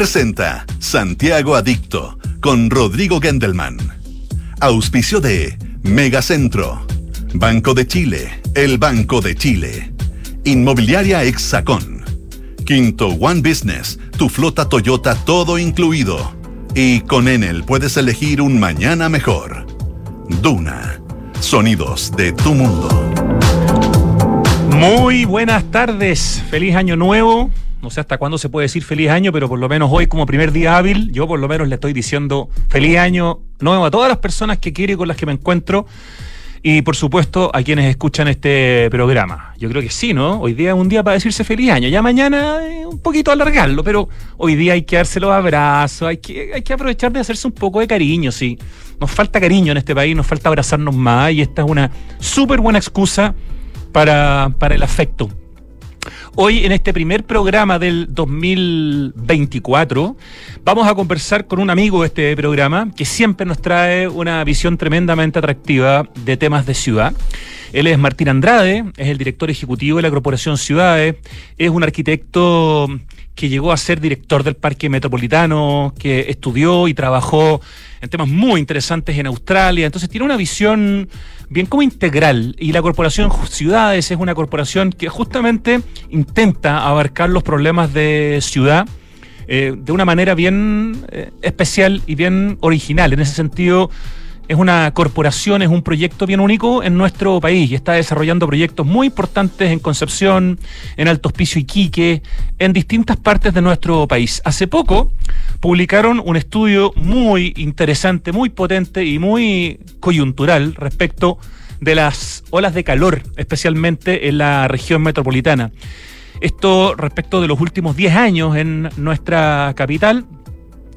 presenta Santiago Adicto con Rodrigo Gendelman. Auspicio de Megacentro, Banco de Chile, el Banco de Chile, Inmobiliaria Exacon, Quinto One Business, tu flota Toyota todo incluido. Y con Enel puedes elegir un mañana mejor. Duna, sonidos de tu mundo. Muy buenas tardes, feliz año nuevo. No sé hasta cuándo se puede decir feliz año, pero por lo menos hoy como primer día hábil, yo por lo menos le estoy diciendo feliz año nuevo a todas las personas que quiero y con las que me encuentro. Y por supuesto a quienes escuchan este programa. Yo creo que sí, ¿no? Hoy día es un día para decirse feliz año. Ya mañana un poquito alargarlo, pero hoy día hay que darse los abrazos, hay que, hay que aprovechar de hacerse un poco de cariño, sí. Nos falta cariño en este país, nos falta abrazarnos más y esta es una súper buena excusa para, para el afecto. Hoy en este primer programa del 2024 vamos a conversar con un amigo de este programa que siempre nos trae una visión tremendamente atractiva de temas de ciudad. Él es Martín Andrade, es el director ejecutivo de la Corporación Ciudades, es un arquitecto que llegó a ser director del Parque Metropolitano, que estudió y trabajó en temas muy interesantes en Australia. Entonces tiene una visión bien como integral. Y la Corporación Ciudades es una corporación que justamente intenta abarcar los problemas de ciudad. Eh, de una manera bien eh, especial y bien original. En ese sentido, es una corporación, es un proyecto bien único en nuestro país y está desarrollando proyectos muy importantes en Concepción, en Alto Hospicio Iquique, en distintas partes de nuestro país. Hace poco publicaron un estudio muy interesante, muy potente y muy coyuntural respecto de las olas de calor, especialmente en la región metropolitana. Esto respecto de los últimos 10 años en nuestra capital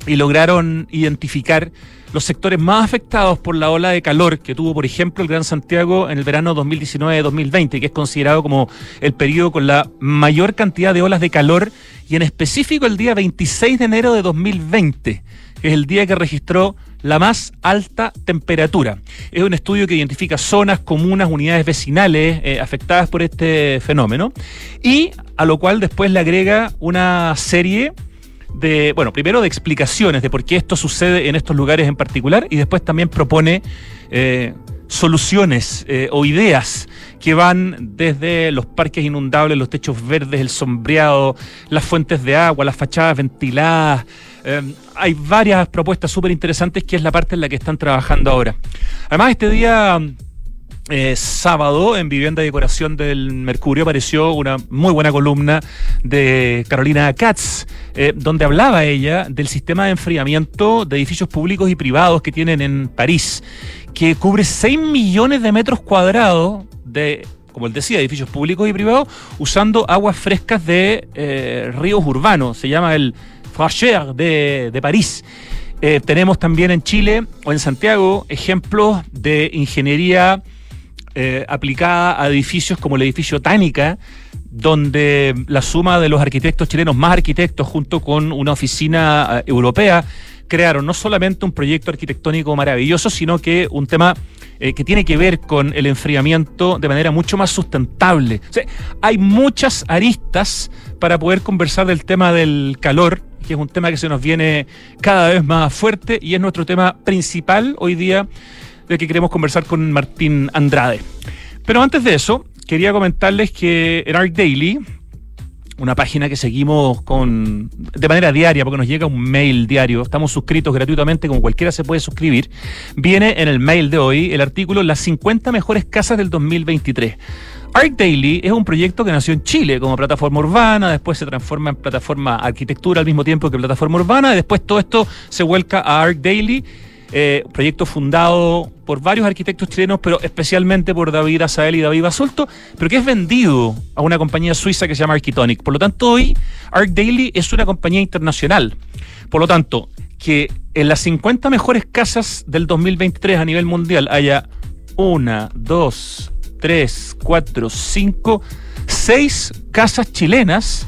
y lograron identificar los sectores más afectados por la ola de calor que tuvo, por ejemplo, el Gran Santiago en el verano 2019-2020, que es considerado como el periodo con la mayor cantidad de olas de calor, y en específico el día 26 de enero de 2020, que es el día que registró la más alta temperatura. Es un estudio que identifica zonas, comunas, unidades vecinales eh, afectadas por este fenómeno, y a lo cual después le agrega una serie de, bueno, primero de explicaciones de por qué esto sucede en estos lugares en particular y después también propone eh, soluciones eh, o ideas que van desde los parques inundables, los techos verdes, el sombreado, las fuentes de agua, las fachadas ventiladas. Eh, hay varias propuestas súper interesantes que es la parte en la que están trabajando ahora. Además, este día eh, sábado en Vivienda y Decoración del Mercurio apareció una muy buena columna de Carolina Katz, eh, donde hablaba ella del sistema de enfriamiento de edificios públicos y privados que tienen en París, que cubre 6 millones de metros cuadrados de como él decía, edificios públicos y privados, usando aguas frescas de eh, ríos urbanos. Se llama el Fracher de, de París. tenemos también en Chile o en Santiago ejemplos de ingeniería eh, aplicada a edificios como el edificio Tánica, donde la suma de los arquitectos chilenos, más arquitectos, junto con una oficina eh, europea, crearon no solamente un proyecto arquitectónico maravilloso, sino que un tema eh, que tiene que ver con el enfriamiento de manera mucho más sustentable. hay muchas aristas para poder conversar del tema del calor, que es un tema que se nos viene cada vez más fuerte y es nuestro tema principal hoy día de que queremos conversar con Martín Andrade. Pero antes de eso, quería comentarles que en Arc Daily, una página que seguimos con de manera diaria, porque nos llega un mail diario, estamos suscritos gratuitamente, como cualquiera se puede suscribir, viene en el mail de hoy el artículo Las 50 mejores casas del 2023. Arc Daily es un proyecto que nació en Chile como plataforma urbana, después se transforma en plataforma arquitectura al mismo tiempo que plataforma urbana, y después todo esto se vuelca a Arc Daily eh, proyecto fundado por varios arquitectos chilenos, pero especialmente por David Azael y David Basulto, pero que es vendido a una compañía suiza que se llama Architonic. Por lo tanto, hoy Arc Daily es una compañía internacional. Por lo tanto, que en las 50 mejores casas del 2023 a nivel mundial haya una, dos, tres, cuatro, cinco, seis casas chilenas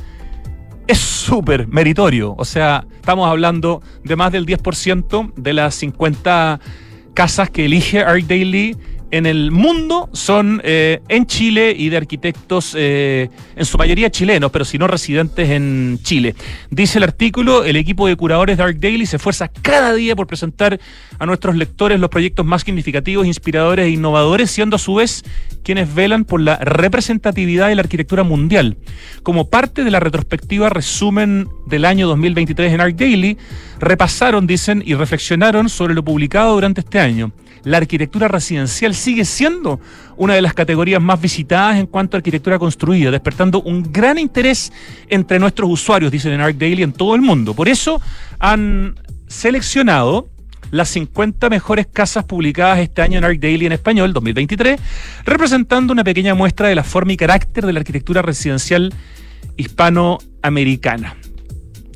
es súper meritorio. O sea, estamos hablando de más del 10% de las 50 casas que elige Art Daily en el mundo son eh, en Chile y de arquitectos, eh, en su mayoría chilenos, pero si no residentes en Chile. Dice el artículo, el equipo de curadores de Arc Daily se esfuerza cada día por presentar a nuestros lectores los proyectos más significativos, inspiradores e innovadores, siendo a su vez quienes velan por la representatividad de la arquitectura mundial. Como parte de la retrospectiva resumen del año 2023 en Arc Daily, repasaron, dicen, y reflexionaron sobre lo publicado durante este año la arquitectura residencial sigue siendo una de las categorías más visitadas en cuanto a arquitectura construida, despertando un gran interés entre nuestros usuarios, dicen en Arc Daily, en todo el mundo. Por eso han seleccionado las 50 mejores casas publicadas este año en Arc Daily en español, 2023, representando una pequeña muestra de la forma y carácter de la arquitectura residencial hispanoamericana.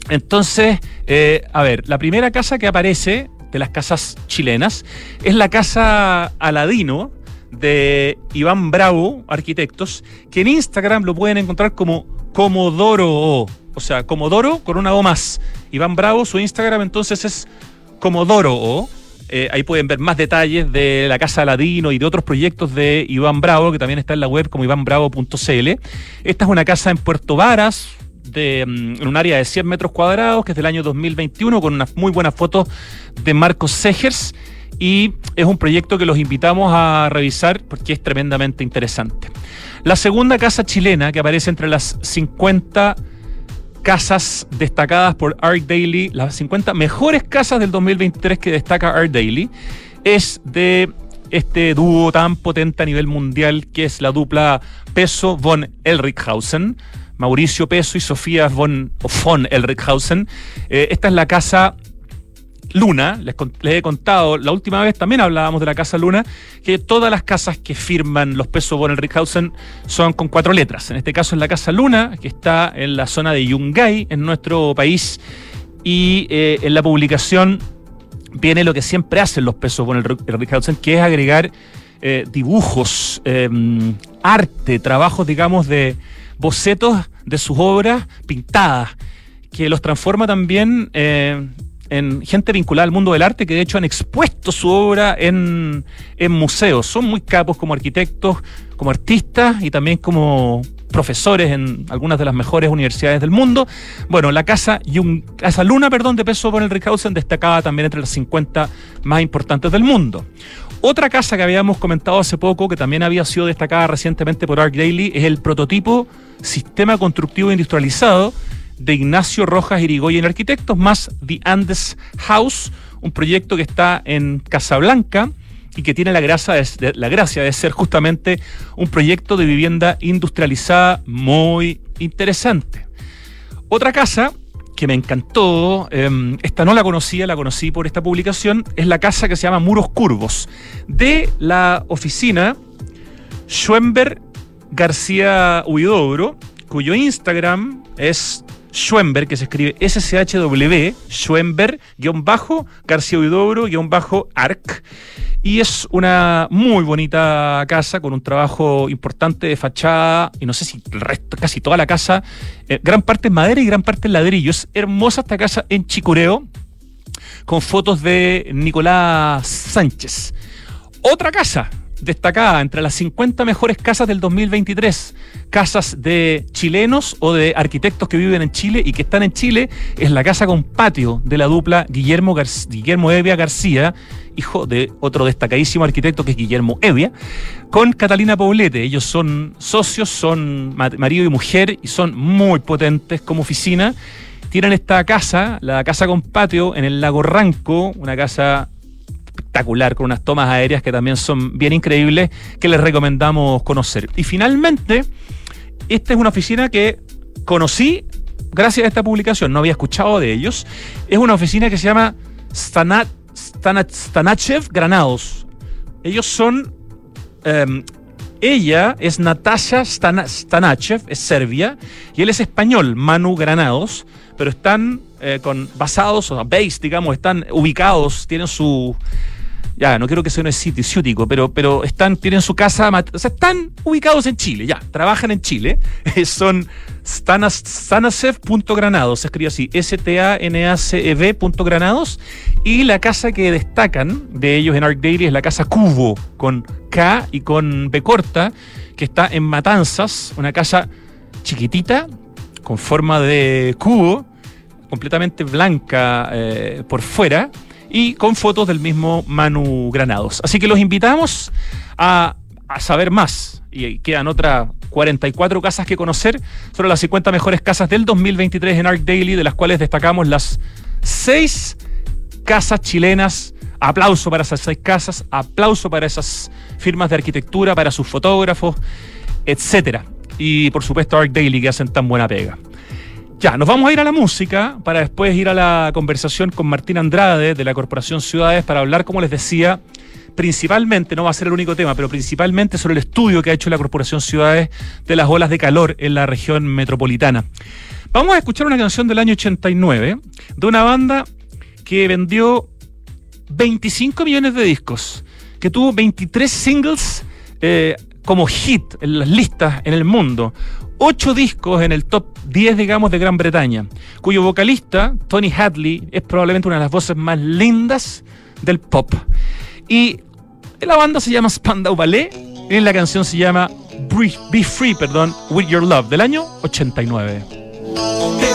Entonces, eh, a ver, la primera casa que aparece de las casas chilenas, es la casa Aladino de Iván Bravo, arquitectos, que en Instagram lo pueden encontrar como Comodoro O, sea, Comodoro con una O más. Iván Bravo, su Instagram entonces es Comodoro. Eh, ahí pueden ver más detalles de la Casa Aladino y de otros proyectos de Iván Bravo, que también está en la web como ivanbravo.cl. Esta es una casa en Puerto Varas, mm, en un área de 100 metros cuadrados, que es del año 2021, con unas muy buenas fotos de Marcos Segers. Y es un proyecto que los invitamos a revisar porque es tremendamente interesante. La segunda casa chilena que aparece entre las 50 casas destacadas por Art Daily, las 50 mejores casas del 2023 que destaca Art Daily, es de este dúo tan potente a nivel mundial que es la dupla Peso von Elrichhausen. Mauricio Peso y Sofía von, von. Eh, esta es la casa Luna, les, he contado, la última vez también hablábamos de la Casa Luna, que todas las casas que firman los pesos von Elrichhausen son con cuatro letras. En este caso es la Casa Luna, que está en la zona de Yungay, en nuestro país, y eh, en la publicación viene lo que siempre hacen los pesos von Elrichhausen, que es agregar eh, dibujos, em, arte, trabajos, digamos, de bocetos de sus obras pintadas, que los transforma también eh, en gente vinculada al mundo del arte, que de hecho han expuesto su obra en, en museos. Son muy capos como arquitectos, como artistas y también como profesores en algunas de las mejores universidades del mundo. Bueno, la casa, casa Luna, perdón, de peso por el Rickhausen destacaba también entre las 50 más importantes del mundo. Otra casa que habíamos comentado hace poco, que también había sido destacada recientemente por Arc Daily, es el prototipo Sistema Constructivo Industrializado de Ignacio Rojas Irigoyen Arquitectos, más The Andes House, un proyecto que está en Casablanca y que tiene la gracia, de, la gracia de ser justamente un proyecto de vivienda industrializada muy interesante. Otra casa que me encantó, em, esta no la conocía, la conocí por esta publicación, es la casa que se llama Muros Curvos, de la oficina Schwember García Huidobro, cuyo Instagram es Schwember, que se escribe SCHW, Schwember-García Huidobro-Arc. Y es una muy bonita casa con un trabajo importante de fachada y no sé si el resto, casi toda la casa, eh, gran parte es madera y gran parte es ladrillo. Es hermosa esta casa en Chicureo con fotos de Nicolás Sánchez. Otra casa destacada entre las 50 mejores casas del 2023, casas de chilenos o de arquitectos que viven en Chile y que están en Chile, es la casa con patio de la dupla Guillermo, Guillermo Evia García, hijo de otro destacadísimo arquitecto que es Guillermo Evia, con Catalina Poblete. Ellos son socios, son marido y mujer y son muy potentes como oficina. Tienen esta casa, la casa con patio, en el lago Ranco, una casa espectacular, con unas tomas aéreas que también son bien increíbles, que les recomendamos conocer. Y finalmente, esta es una oficina que conocí gracias a esta publicación, no había escuchado de ellos. Es una oficina que se llama Stanat, Stanachev Granados. Ellos son... Em, ella es Natasha Stanachev, es serbia, y él es español, Manu Granados, pero están eh, con basados, o sea, base, digamos, están ubicados, tienen su ya, no quiero que sea un sitio ciútico, pero, pero están, tienen su casa, o sea, están ubicados en Chile, ya, trabajan en Chile. Son stanacev.granados, se escribe así, S-T-A-N-A-C-E-V granados. Y la casa que destacan de ellos en Arc Daily es la casa Cubo, con K y con B corta, que está en Matanzas, una casa chiquitita, con forma de cubo, completamente blanca eh, por fuera y con fotos del mismo Manu Granados. Así que los invitamos a, saber más. Y quedan otras 44 casas que conocer sobre las 50 mejores casas del 2023 en Arc Daily, de las cuales destacamos las 6 casas chilenas. Aplauso para esas seis casas, aplauso para esas firmas de arquitectura, para sus fotógrafos, etcétera. Y por supuesto Arc Daily que hacen tan buena pega. Ya, nos vamos a ir a la música para después ir a la conversación con Martín Andrade de la Corporación Ciudades para hablar, como les decía, principalmente, no va a ser el único tema, pero principalmente sobre el estudio que ha hecho la Corporación Ciudades de las olas de calor en la región metropolitana. Vamos a escuchar una canción del año 89 de una banda que vendió 25 millones de discos, que tuvo 23 singles eh, como hit en las listas en el mundo ocho discos en el top 10, digamos, de Gran Bretaña, cuyo vocalista, Tony Hadley, es probablemente una de las voces más lindas del pop. Y la banda se llama Spandau Ballet y la canción se llama Be Free, perdón, With Your Love, del año 89.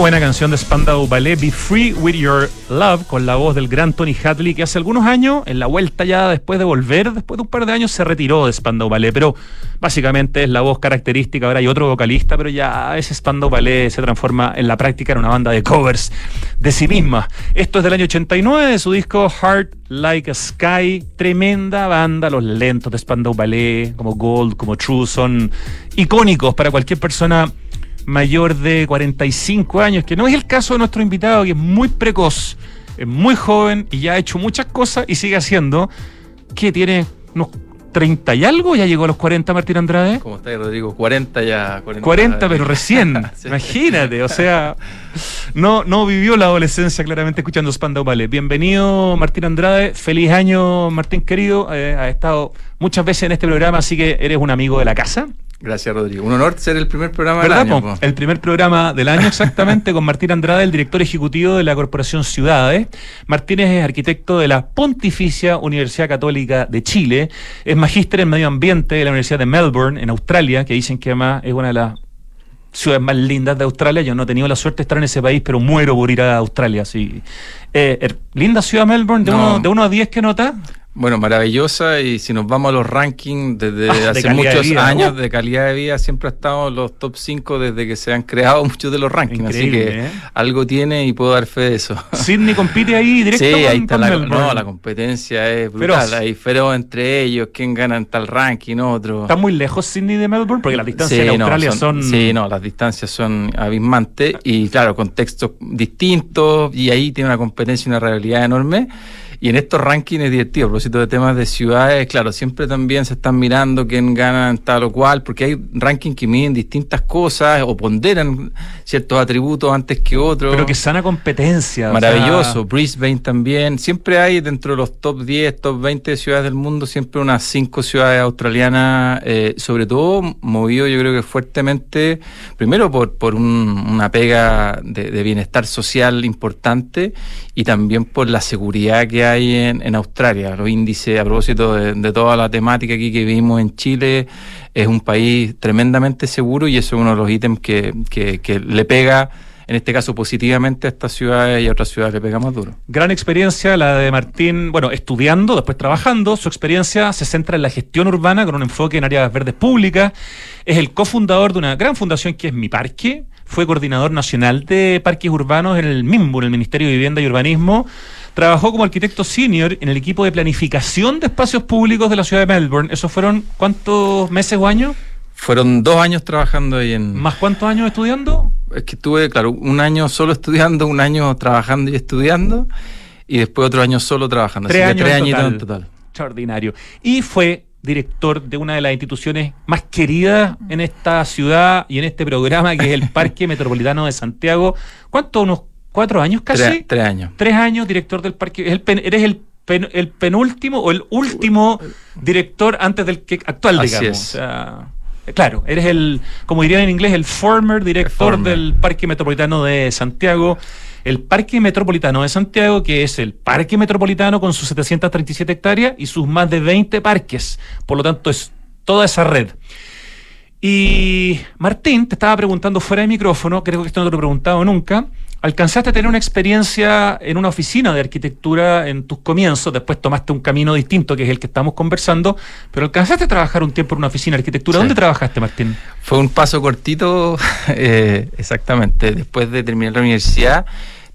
Buena canción de Spandau Ballet, Be Free With Your Love, con la voz del gran Tony Hadley, que hace algunos años, en la vuelta ya después de volver, después de un par de años, se retiró de Spandau Ballet, pero básicamente es la voz característica, ahora hay otro vocalista, pero ya ese Spandau Ballet se transforma en la práctica en una banda de covers de sí misma. Esto es del año 89, de su disco Heart Like a Sky, tremenda banda, los lentos de Spandau Ballet, como Gold, como True, son icónicos para cualquier persona mayor de 45 años, que no es el caso de nuestro invitado, que es muy precoz, es muy joven y ya ha hecho muchas cosas y sigue haciendo, que tiene unos 30 y algo, ya llegó a los 40 Martín Andrade. ¿Cómo está, Rodrigo? 40 ya. 40, 40 pero recién, imagínate, o sea, no, no vivió la adolescencia claramente escuchando Spandau Ballet. Bienvenido Martín Andrade, feliz año Martín querido, eh, has estado muchas veces en este programa, así que eres un amigo de la casa. Gracias, Rodrigo. Un honor ser el primer programa del año. El primer programa del año, exactamente, con Martín Andrade, el director ejecutivo de la Corporación Ciudades. Martínez es arquitecto de la Pontificia Universidad Católica de Chile. Es magíster en medio ambiente de la Universidad de Melbourne, en Australia, que dicen que además es una de las ciudades más lindas de Australia. Yo no he tenido la suerte de estar en ese país, pero muero por ir a Australia. Sí. Eh, er, linda ciudad Melbourne, de, uno, de uno a diez que nota. Bueno, maravillosa y si nos vamos a los rankings desde ah, hace muchos años de calidad de vida siempre ha estado en los top 5 desde que se han creado muchos de los rankings, así que ¿eh? algo tiene y puedo dar fe de eso. Sydney compite ahí directo Sí, ahí está la, no, la competencia es brutal, hay feroz entre ellos, quién gana en tal ranking, otro. Está muy lejos Sydney de Melbourne porque las distancias en Australia son, Sí, no, las distancias son abismantes y claro, contextos distintos y ahí tiene una competencia y una realidad enorme. Y en estos rankings divertido, a propósito de temas de ciudades, claro, siempre también se están mirando quién gana en tal o cual, porque hay rankings que miden distintas cosas o ponderan ciertos atributos antes que otros. Pero que sana competencia. Maravilloso. Brisbane también. Siempre hay dentro de los top 10, top 20 de ciudades del mundo, siempre unas 5 ciudades australianas, eh, sobre todo movido yo creo que fuertemente, primero por, por una pega de, de bienestar social importante y también por la seguridad que hay hay en, Australia. Los índices, a propósito de, toda la temática aquí que vivimos en Chile, es un país tremendamente seguro y eso es uno de los ítems que, que, le pega en este caso positivamente a estas ciudades y a otras ciudades le pega más duro. Gran experiencia la de Martín, bueno, estudiando, después trabajando. Su experiencia se centra en la gestión urbana con un enfoque en áreas verdes públicas. Es el cofundador de una gran fundación que es Mi Parque. Fue coordinador nacional de parques urbanos en el MIMBU, en el Ministerio de Vivienda y Urbanismo Trabajó como arquitecto senior en el equipo de planificación de espacios públicos de la ciudad de Melbourne. ¿Esos fueron cuántos meses o años? Fueron dos años trabajando ahí en... ¿Más cuántos años estudiando? Es que estuve, claro, un año solo estudiando, un año trabajando y estudiando, y después otro año solo trabajando. Tres años en total. en total. Extraordinario. Y fue director de una de las instituciones más queridas en esta ciudad y en este programa, que es el Parque Metropolitano de Santiago. ¿Cuánto? ¿Unos cuatro años casi. Tres, años. Tres años director del parque. eres el, el penúltimo o el último director antes del que actual, digamos. claro, eres el, como dirían en inglés, el former director del Parque Metropolitano de Santiago. El Parque Metropolitano de Santiago, que es el Parque Metropolitano con sus 737 hectáreas y sus más de 20 parques. Por lo tanto, es toda esa red. Y Martín, te estaba preguntando fuera de micrófono, creo que esto no te lo he preguntado nunca, alcanzaste a tener una experiencia en una oficina de arquitectura en tus comienzos, después tomaste un camino distinto que es el que estamos conversando, pero alcanzaste a trabajar un tiempo en una oficina de arquitectura. ¿Dónde trabajaste, Martín? Fue un paso cortito, eh, exactamente, después de terminar la universidad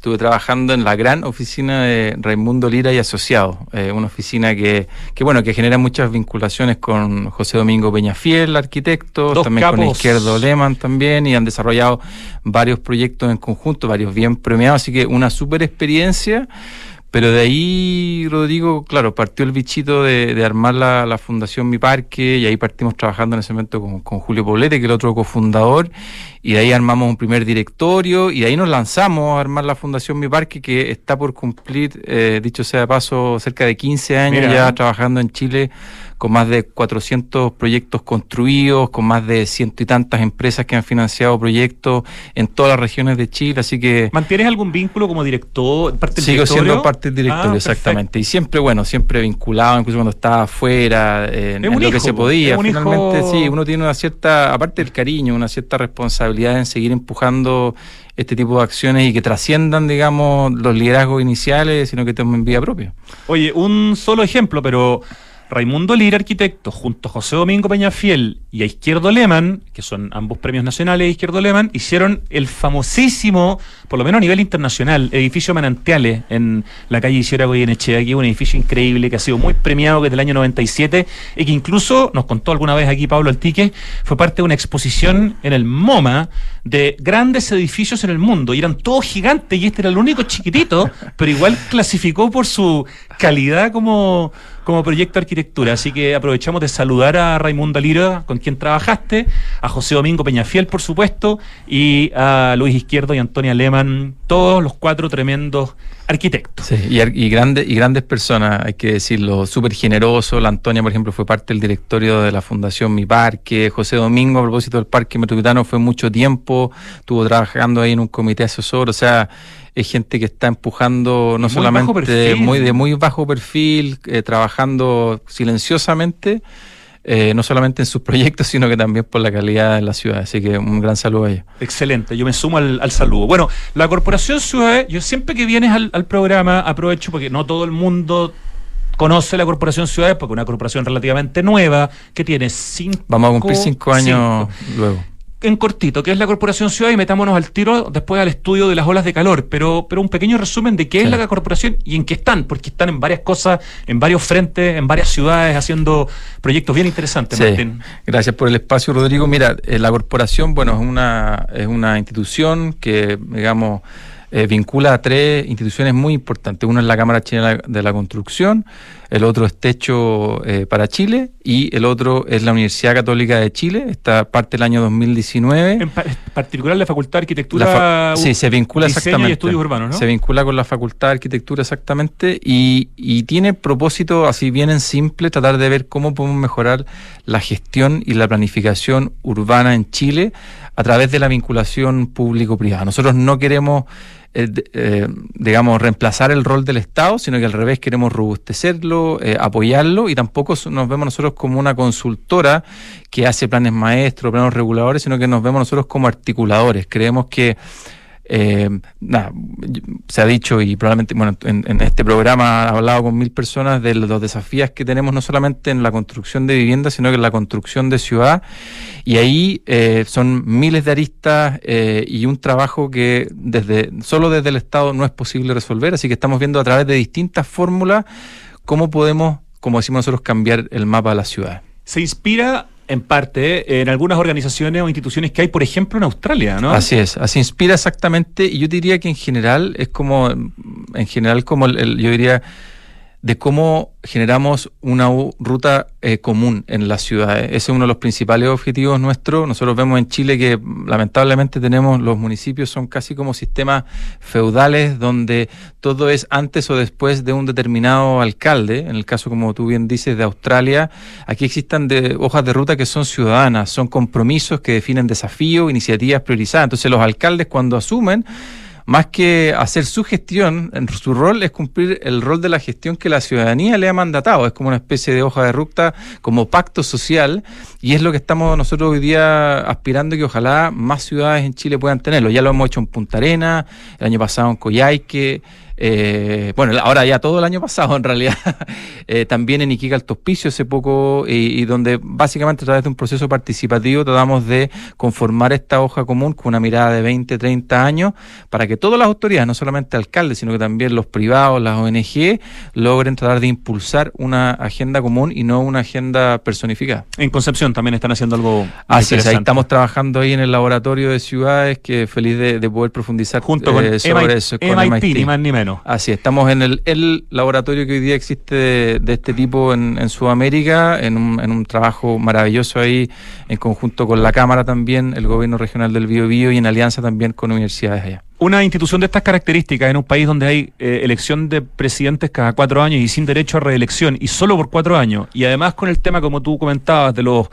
estuve trabajando en la gran oficina de Raimundo Lira y Asociados, eh, una oficina que, que, bueno, que genera muchas vinculaciones con José Domingo Peñafiel, arquitecto, también con Izquierdo Lehmann también, y han desarrollado varios proyectos en conjunto, varios bien premiados, así que una super experiencia. Pero de ahí, Rodrigo, claro, partió el bichito de, armar la, Fundación Mi Parque y ahí partimos trabajando en ese momento con, con, Julio Poblete, que es el otro cofundador, y de ahí armamos un primer directorio y de ahí nos lanzamos a armar la Fundación Mi Parque, que está por cumplir, eh, dicho sea de paso, cerca de 15 años ya trabajando en Chile con más de 400 proyectos construidos, con más de ciento y tantas empresas que han financiado proyectos en todas las regiones de Chile, así que... ¿Mantienes algún vínculo como director, parte del Sigo siendo parte del directorio, ah, exactamente. Y siempre, bueno, siempre vinculado, incluso cuando estaba afuera, en, lo que se podía. Finalmente, sí, uno tiene una cierta, aparte del cariño, una cierta responsabilidad en seguir empujando este tipo de acciones y que trasciendan, digamos, los liderazgos iniciales, sino que tomen vía propia. Oye, un solo ejemplo, pero Raimundo Lira, arquitecto, junto a José Domingo Peñafiel y a Izquierdo Leman, que son ambos premios nacionales Izquierdo Leman, hicieron el famosísimo, por lo menos a nivel internacional, edificio Manantiales en la calle Isidora Goyenechea, aquí un edificio increíble que ha sido muy premiado desde el año 97 y que incluso, nos contó alguna vez aquí Pablo Altique, fue parte de una exposición en el MoMA de grandes edificios en el mundo y eran todos gigantes y este era el único chiquitito, pero igual clasificó por su calidad como como proyecto de arquitectura. Así que aprovechamos de saludar a Raimundo Lira, con quien trabajaste, a José Domingo Peñafiel, por supuesto, y a Luis Izquierdo y Antonia Lehmann, todos los cuatro tremendos arquitectos. Sí, y, y, grandes, y grandes personas, hay que decirlo, súper generoso. La Antonia, por ejemplo, fue parte del directorio de la Fundación Mi Parque. José Domingo, a propósito del Parque Metropolitano, fue mucho tiempo, estuvo trabajando ahí en un comité asesor, o sea, es gente que está empujando no solamente muy de muy bajo perfil, eh, trabajando silenciosamente, eh, no solamente en sus proyectos, sino que también por la calidad de la ciudad. Así que un gran saludo a ellos. Excelente, yo me sumo al, saludo. Bueno, la Corporación Ciudad, yo siempre que vienes al, programa aprovecho porque no todo el mundo conoce la Corporación Ciudades, porque es una corporación relativamente nueva, que tiene cinco... Vamos a cumplir cinco años luego en cortito, ¿qué es la Corporación Ciudad? Y metámonos al tiro después al estudio de las olas de calor, pero, pero un pequeño resumen de qué es la Corporación y en qué están, porque están en varias cosas, en varios frentes, en varias ciudades, haciendo proyectos bien interesantes, Martín. Gracias por el espacio, Rodrigo. Mira, eh, la Corporación, bueno, es una, es una institución que, digamos, eh, vincula a tres instituciones muy importantes. Uno es la Cámara Chilena de la Construcción, el otro es Techo eh, para Chile y el otro es la Universidad Católica de Chile, esta parte del año 2019. En particular la Facultad de Arquitectura. sí, se vincula exactamente. Y estudios urbanos, ¿no? Se vincula con la Facultad de Arquitectura exactamente y, y tiene propósito, así bien en simple, tratar de ver cómo podemos mejorar la gestión y la planificación urbana en Chile a través de la vinculación público-privada. Nosotros no queremos eh, eh, digamos, reemplazar el rol del Estado, sino que al revés queremos robustecerlo, eh, apoyarlo y tampoco nos vemos nosotros como una consultora que hace planes maestros, planes reguladores, sino que nos vemos nosotros como articuladores. Creemos que eh, se ha dicho y probablemente, bueno, en, este programa ha hablado con mil personas de los desafíos que tenemos no solamente en la construcción de viviendas, sino que en la construcción de ciudad. Y ahí eh, son miles de aristas eh, y un trabajo que desde solo desde el Estado no es posible resolver. Así que estamos viendo a través de distintas fórmulas cómo podemos, como decimos nosotros, cambiar el mapa de la ciudad. Se inspira en parte en algunas organizaciones o instituciones que hay, por ejemplo, en Australia, ¿no? Así es, así inspira exactamente, y yo diría que en general es como, en general como el yo diría de cómo generamos una ruta eh, común en las ciudades. Ese es uno de los principales objetivos nuestros. Nosotros vemos en Chile que lamentablemente tenemos los municipios son casi como sistemas feudales donde todo es antes o después de un determinado alcalde. En el caso, como tú bien dices, de Australia, aquí existen de, hojas de ruta que son ciudadanas, son compromisos que definen desafíos, iniciativas priorizadas. Entonces los alcaldes cuando asumen más que hacer su gestión, su rol es cumplir el rol de la gestión que la ciudadanía le ha mandatado. Es como una especie de hoja de ruta, como pacto social, y es lo que estamos nosotros hoy día aspirando que ojalá más ciudades en Chile puedan tenerlo. Ya lo hemos hecho en Punta Arena, el año pasado en Coyhaique, eh, bueno, ahora ya todo el año pasado en realidad, eh, también en Iquique Alto Hospicio hace poco, y, donde básicamente a través de un proceso participativo tratamos de conformar esta hoja común con una mirada de 20, 30 años para que todas las autoridades, no solamente alcaldes, sino que también los privados, las ONG, logren tratar de impulsar una agenda común y no una agenda personificada. En Concepción también están haciendo algo Así es, ahí estamos trabajando ahí en el laboratorio de ciudades, que feliz de, poder profundizar Junto con eh, sobre eso. Con MIT, ni más ni menos. Así, estamos en el, laboratorio que hoy día existe de, este tipo en, Sudamérica, en un, trabajo maravilloso ahí, en conjunto con la Cámara también, el gobierno regional del Bio, Bio y en alianza también con universidades allá. una institución de estas características en un país donde hay eh, elección de presidentes cada cuatro años y sin derecho a reelección y solo por cuatro años, y además con el tema, como tú comentabas, de los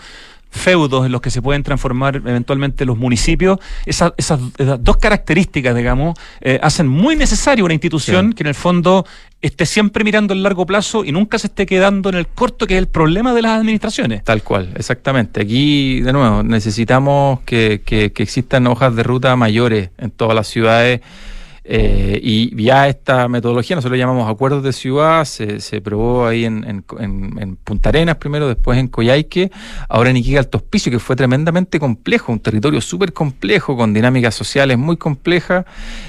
feudos en los que se pueden transformar eventualmente los municipios, esas, esas, dos características, digamos, eh, hacen muy necesaria una institución que en el fondo esté siempre mirando el largo plazo y nunca se esté quedando en el corto, que es el problema de las administraciones. Tal cual, exactamente. Aquí, de nuevo, necesitamos que, que, que existan hojas de ruta mayores en todas las ciudades eh, y ya esta metodología, nosotros llamamos acuerdos de ciudad, se, se probó ahí en, en, en, Punta Arenas primero, después en Coyhaique, ahora en Iquique Alto Hospicio, que fue tremendamente complejo, un territorio súper complejo, con dinámicas sociales muy complejas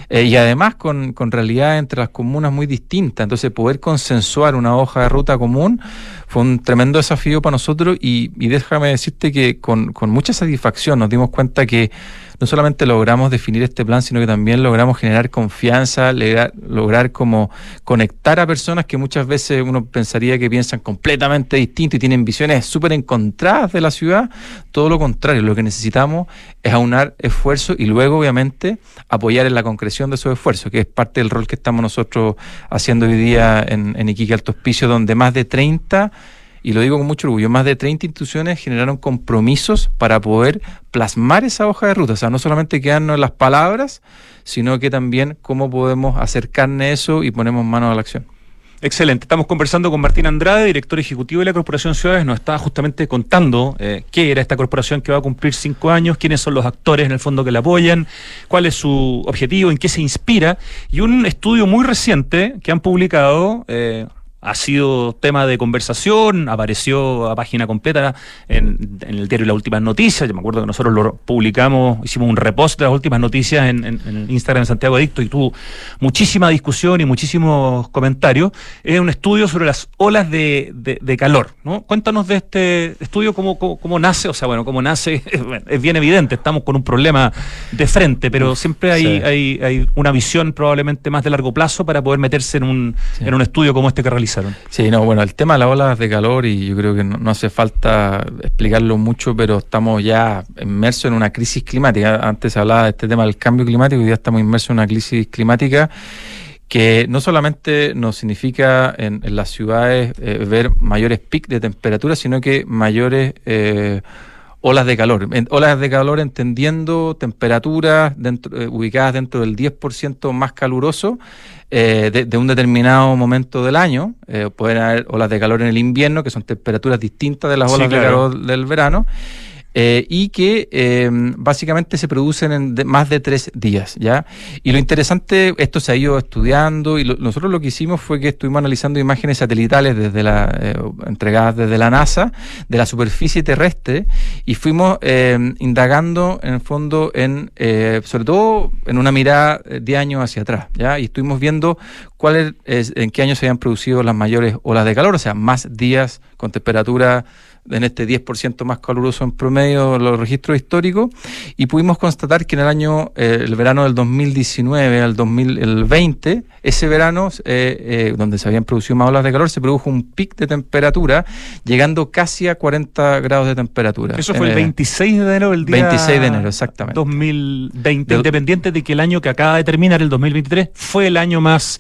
eh, y además con, con realidades entre las comunas muy distintas. Entonces, poder consensuar una hoja de ruta común fue un tremendo desafío para nosotros y, y déjame decirte que con, con mucha satisfacción nos dimos cuenta que no solamente logramos definir este plan, sino que también logramos generar confianza, lograr, como conectar a personas que muchas veces uno pensaría que piensan completamente distinto y tienen visiones súper encontradas de la ciudad. Todo lo contrario, lo que necesitamos es aunar esfuerzos y luego, obviamente, apoyar en la concreción de esos esfuerzos, que es parte del rol que estamos nosotros haciendo hoy día en, en Iquique Alto Hospicio, donde más de 30 y lo digo con mucho orgullo, más de 30 instituciones generaron compromisos para poder plasmar esa hoja de ruta. O sea, no solamente quedarnos en las palabras, sino que también cómo podemos acercarnos a eso y ponemos manos a la acción. Excelente. Estamos conversando con Martín Andrade, director ejecutivo de la Corporación Ciudades. Nos estaba justamente contando eh, qué era esta corporación que va a cumplir cinco años, quiénes son los actores en el fondo que la apoyan, cuál es su objetivo, en qué se inspira. Y un estudio muy reciente que han publicado. Eh, ha sido tema de conversación, apareció a página completa en, el diario Las Últimas Noticias. Yo me acuerdo que nosotros lo publicamos, hicimos un repost de las últimas noticias en, en, Instagram de Santiago Adicto y tuvo muchísima discusión y muchísimos comentarios. Es un estudio sobre las olas de, de, calor. ¿no? Cuéntanos de este estudio, cómo, cómo, nace, o sea, bueno, cómo nace, es bien evidente, estamos con un problema de frente, pero siempre hay, hay, hay, una visión probablemente más de largo plazo para poder meterse en un, en un estudio como este que realizamos. Sí, no, bueno, el tema de las olas de calor, y yo creo que no, hace falta explicarlo mucho, pero estamos ya inmersos en una crisis climática. Antes se hablaba de este tema del cambio climático, y ya estamos inmersos en una crisis climática que no solamente nos significa en, las ciudades eh, ver mayores picos de temperatura, sino que mayores eh, olas de calor. olas de calor entendiendo temperaturas dentro, eh, ubicadas dentro del 10% más caluroso eh, de, un determinado momento del año. Eh, pueden haber olas de calor en el invierno, que son temperaturas distintas de las olas de calor del verano. Eh, y que eh, básicamente se producen en más de tres días, ¿ya? Y lo interesante, esto se ha ido estudiando y nosotros lo que hicimos fue que estuvimos analizando imágenes satelitales desde la, eh, entregadas desde la NASA de la superficie terrestre y fuimos indagando en el fondo en, sobre todo en una mirada de años hacia atrás, ¿ya? Y estuvimos viendo cuál es, en qué años se habían producido las mayores olas de calor, o sea, más días con temperatura en este 10% más caluroso en promedio los registros históricos y pudimos constatar que en el año, eh, el verano del 2019 al 2020, ese verano eh, eh, donde se habían producido más olas de calor, se produjo un pic de temperatura llegando casi a 40 grados de temperatura. Eso fue el 26 de enero del día 26 de enero, exactamente. 2020, independiente de que el año que acaba de terminar, el 2023, fue el año más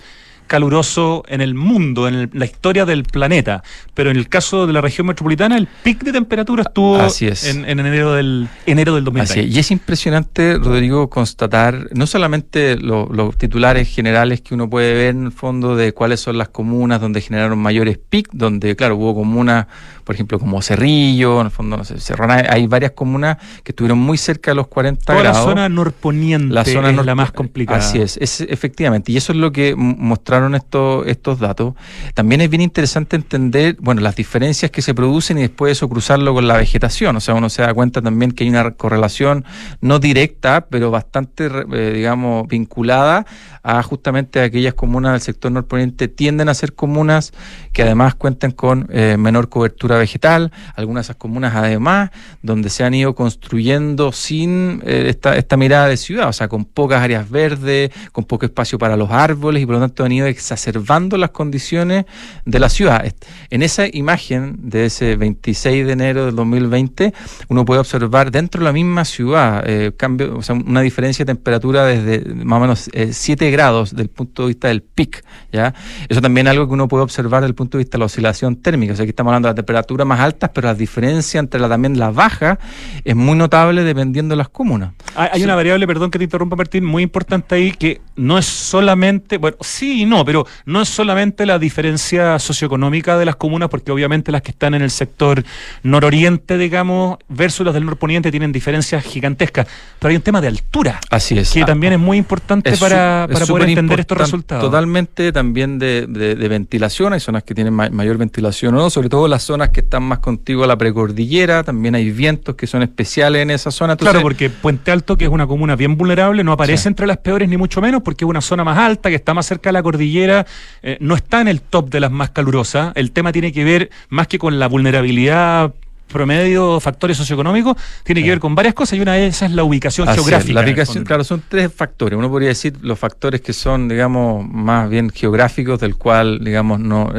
caluroso en el mundo, en la historia del planeta. Pero en el caso de la región metropolitana, el pic de temperatura estuvo En, enero del enero del 2020. Y es impresionante, Rodrigo, constatar no solamente los titulares generales que uno puede ver en el fondo de cuáles son las comunas donde generaron mayores pic, donde, claro, hubo comunas por ejemplo, como Cerrillo, en el fondo, no sé, Cerrona, hay varias comunas que estuvieron muy cerca de los 40 grados. La zona norponiente la zona es la más complicada. Así es, es, efectivamente, y eso es lo que mostraron estos, estos datos. También es bien interesante entender, bueno, las diferencias que se producen y después eso cruzarlo con la vegetación, o sea, uno se da cuenta también que hay una correlación no directa, pero bastante, eh, digamos, vinculada a justamente aquellas comunas del sector norponiente tienden a ser comunas que además cuentan con eh, menor cobertura vegetal, algunas de esas comunas además, donde se han ido construyendo sin eh, esta, esta mirada de ciudad, o sea, con pocas áreas verdes, con poco espacio para los árboles y por lo tanto han ido exacerbando las condiciones de la ciudad. En esa imagen de ese 26 de enero del 2020, uno puede observar dentro de la misma ciudad eh, cambio, o sea, una diferencia de temperatura desde más o menos 7 eh, grados del punto de vista del pic. ¿ya? Eso también es algo que uno puede observar desde el punto de vista de la oscilación térmica. O sea, aquí estamos hablando de la temperatura más altas, pero la diferencia entre la también la baja es muy notable dependiendo de las comunas. Hay, una variable, perdón que te interrumpa Martín, muy importante ahí que no es solamente, bueno, sí y no, pero no es solamente la diferencia socioeconómica de las comunas, porque obviamente las que están en el sector nororiente, digamos, versus las del norponiente tienen diferencias gigantescas, pero hay un tema de altura. Así es. Que ah, también es muy importante para, poder entender estos resultados. Totalmente también de, ventilación, hay zonas que tienen mayor ventilación o no, sobre todo las zonas que están más contigo a la precordillera, también hay vientos que son especiales en esa zona. claro, porque Puente Alto, que es una comuna bien vulnerable, no aparece entre las peores ni mucho menos, porque es una zona más alta, que está más cerca de la cordillera, eh, no está en el top de las más calurosas. El tema tiene que ver más que con la vulnerabilidad promedio, factores socioeconómicos, tiene que ver con varias cosas y una de esas es la ubicación geográfica. la ubicación, claro, son tres factores. Uno podría decir los factores que son, digamos, más bien geográficos, del cual, digamos, no,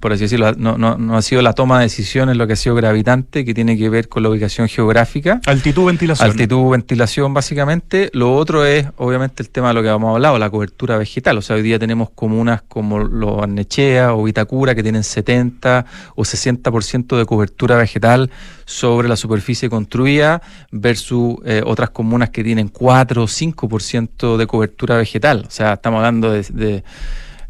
por así decirlo, no, no, no, ha sido la toma de decisiones lo que ha sido gravitante, que tiene que ver con la ubicación geográfica. Altitud, ventilación. Altitud, ventilación, básicamente. Lo otro es, obviamente, el tema de lo que hemos hablado, la cobertura vegetal. O sea, hoy día tenemos comunas como los Arnechea o Vitacura que tienen 70 o 60% de cobertura vegetal sobre la superficie construida versus eh, otras comunas que tienen 4 o 5% de cobertura vegetal. O sea, estamos hablando de,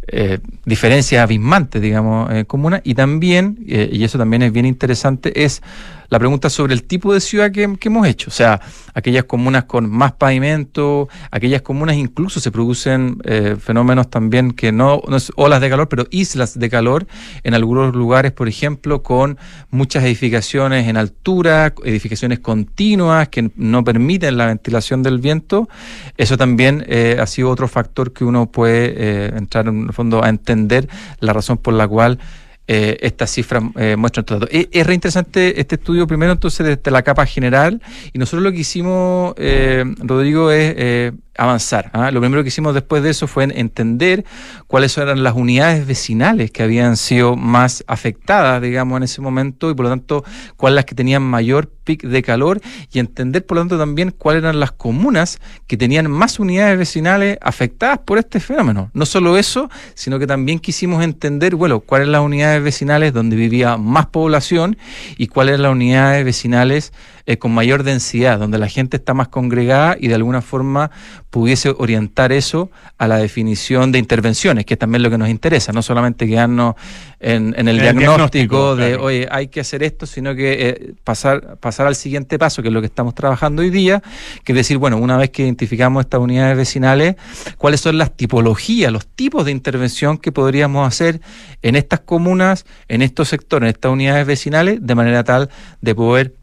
eh, diferencias abismantes, digamos, en comunas. Y también, eh, y eso también es bien interesante, es la pregunta sobre el tipo de ciudad que, hemos hecho. O sea, aquellas comunas con más pavimento, aquellas comunas incluso se producen eh, fenómenos también que no, no es olas de calor, pero islas de calor en algunos lugares, por ejemplo, con muchas edificaciones en altura, edificaciones continuas que no permiten la ventilación del viento. Eso también eh, ha sido otro factor que uno puede eh, entrar en el fondo a entender la razón por la cual eh, estas cifras eh, muestran todo. Es, es reinteresante este estudio, primero entonces desde la capa general, y nosotros lo que hicimos, eh, Rodrigo, es eh, avanzar. ¿ah? Lo primero que hicimos después de eso fue entender cuáles eran las unidades vecinales que habían sido más afectadas, digamos, en ese momento y por lo tanto cuáles las que tenían mayor pic de calor y entender por lo tanto también cuáles eran las comunas que tenían más unidades vecinales afectadas por este fenómeno. No solo eso, sino que también quisimos entender, bueno, cuáles las unidades vecinales donde vivía más población y cuáles las unidades vecinales eh, con mayor densidad, donde la gente está más congregada y de alguna forma pudiese orientar eso a la definición de intervenciones, que es también lo que nos interesa, no solamente quedarnos en, el, diagnóstico, de, oye, hay que hacer esto, sino que eh, pasar, pasar al siguiente paso, que es lo que estamos trabajando hoy día, que es decir, bueno, una vez que identificamos estas unidades vecinales, cuáles son las tipologías, los tipos de intervención que podríamos hacer en estas comunas, en estos sectores, en estas unidades vecinales, de manera tal de poder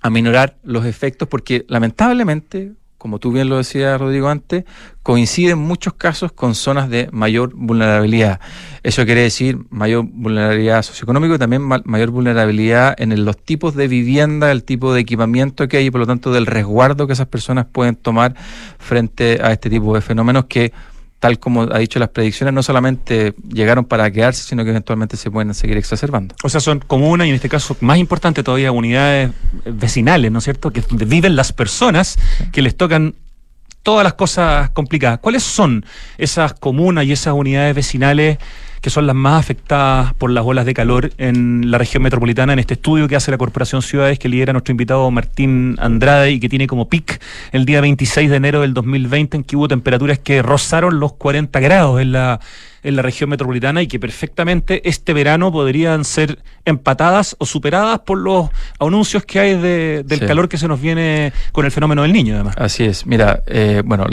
aminorar los efectos, porque lamentablemente, como tú bien lo decías, Rodrigo, antes, coinciden muchos casos con zonas de mayor vulnerabilidad. Eso quiere decir mayor vulnerabilidad socioeconómica y también mayor vulnerabilidad en los tipos de vivienda, el tipo de equipamiento que hay y por lo tanto del resguardo que esas personas pueden tomar frente a este tipo de fenómenos que tal como ha dicho las predicciones, no solamente llegaron para quedarse, sino que eventualmente se pueden seguir exacerbando. O sea, son comunas y en este caso, más importante todavía, unidades vecinales, ¿no es cierto?, que donde viven las personas que les tocan todas las cosas complicadas. ¿Cuáles son esas comunas y esas unidades vecinales que son las más afectadas por las olas de calor en la región metropolitana, en este estudio que hace la Corporación Ciudades que lidera nuestro invitado Martín Andrade y que tiene como pic el día 26 de enero del 2020 en que hubo temperaturas que rozaron los 40 grados en la en la región metropolitana y que perfectamente este verano podrían ser empatadas o superadas por los anuncios que hay de, del calor que se nos viene con el fenómeno del niño, además. Así es. Mira, eh, bueno,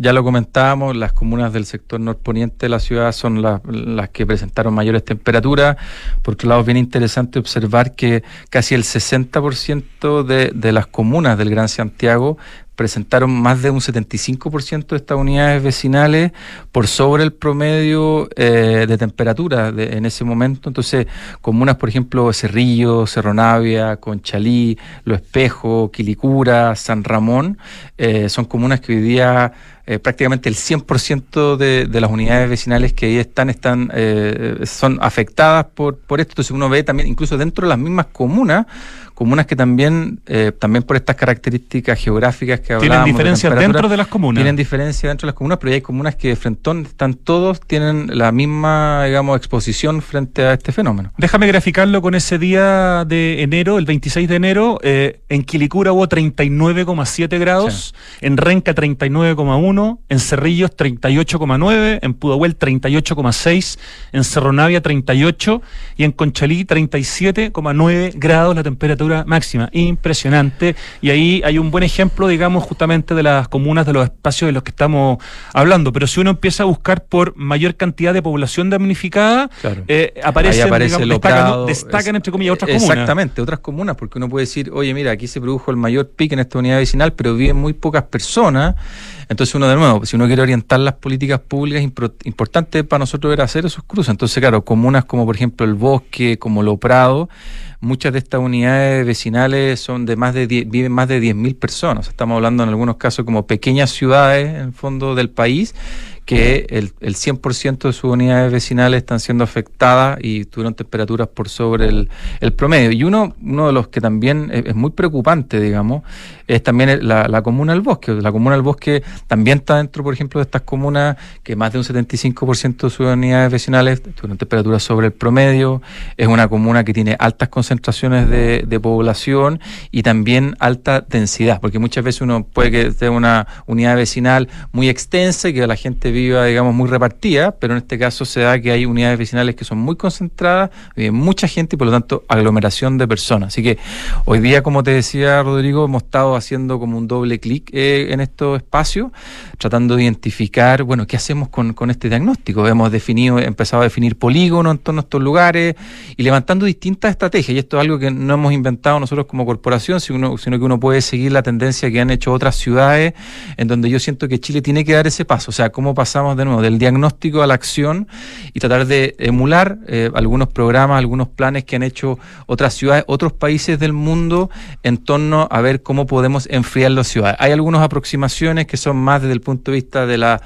ya lo comentábamos, las comunas del sector norponiente de la ciudad son las que presentaron mayores temperaturas. Por otro lado, es bien interesante observar que casi el 60% de, de las comunas del Gran Santiago presentaron más de un 75% de estas unidades vecinales por sobre el promedio eh, de temperatura en ese momento. Entonces, comunas, por ejemplo, Cerrillo, Cerro Navia, Conchalí, Lo Espejo, Quilicura, San Ramón, eh, son comunas que hoy día eh, prácticamente el 100% de, de las unidades vecinales que ahí están están son afectadas por, por esto. Entonces uno ve también, incluso dentro de las mismas comunas, comunas que también, eh, también por estas características geográficas que hablábamos. Tienen diferencias dentro de las comunas. Tienen diferencias dentro de las comunas, pero hay comunas que de frentón están todos, tienen la misma, digamos, exposición frente a este fenómeno. Déjame graficarlo con ese día de enero, el 26 de enero. Eh, en Quilicura hubo 39,7 grados, en Renca 39,1, en Cerrillos 38,9, en Pudahuel 38,6, en Cerro Navia 38 y en Conchalí 37,9 grados la temperatura máxima. Impresionante. Y ahí hay un buen ejemplo, digamos, justamente de las comunas, de los espacios de los que estamos hablando. Pero si uno empieza a buscar por mayor cantidad de población damnificada, eh, aparecen, destacan, entre comillas, otras comunas. Exactamente, otras comunas, porque uno puede decir, oye, mira, aquí se produjo el mayor pico en esta unidad vecinal, pero viven muy pocas personas. Entonces uno de nuevo, si uno quiere orientar las políticas públicas, importante para nosotros era hacer esos cruces. Entonces, claro, comunas como por ejemplo el bosque, como lo Prado, muchas de estas unidades vecinales son de más de viven más de 10.000 personas. Estamos hablando en algunos casos como pequeñas ciudades en el fondo del país que el, el 100% de sus unidades vecinales están siendo afectadas y tuvieron temperaturas por sobre el, el promedio. Y uno, uno de los que también es, muy preocupante, digamos, es también la, la, comuna del bosque. La comuna del bosque también está dentro, por ejemplo, de estas comunas que más de un 75% de sus unidades vecinales tuvieron temperaturas sobre el promedio. Es una comuna que tiene altas concentraciones de, de población y también alta densidad, porque muchas veces uno puede que tenga una unidad vecinal muy extensa y que la gente viva, digamos, muy repartida, pero en este caso se da que hay unidades vecinales que son muy concentradas, vive mucha gente y por lo tanto aglomeración de personas. Así que hoy día, como te decía Rodrigo, hemos estado haciendo como un doble clic eh, en estos espacios, tratando de identificar, bueno, ¿qué hacemos con, este diagnóstico? Hemos definido, empezado a definir polígonos en todos estos lugares y levantando distintas estrategias. Y esto es algo que no hemos inventado nosotros como corporación, sino, sino que uno puede seguir la tendencia que han hecho otras ciudades, en donde yo siento que Chile tiene que dar ese paso. O sea, cómo pasamos de nuevo del diagnóstico a la acción y tratar de emular eh, algunos programas, algunos planes que han hecho otras ciudades, otros países del mundo en torno a ver cómo podemos enfriar las ciudades. Hay algunas aproximaciones que son más desde el punto de vista de la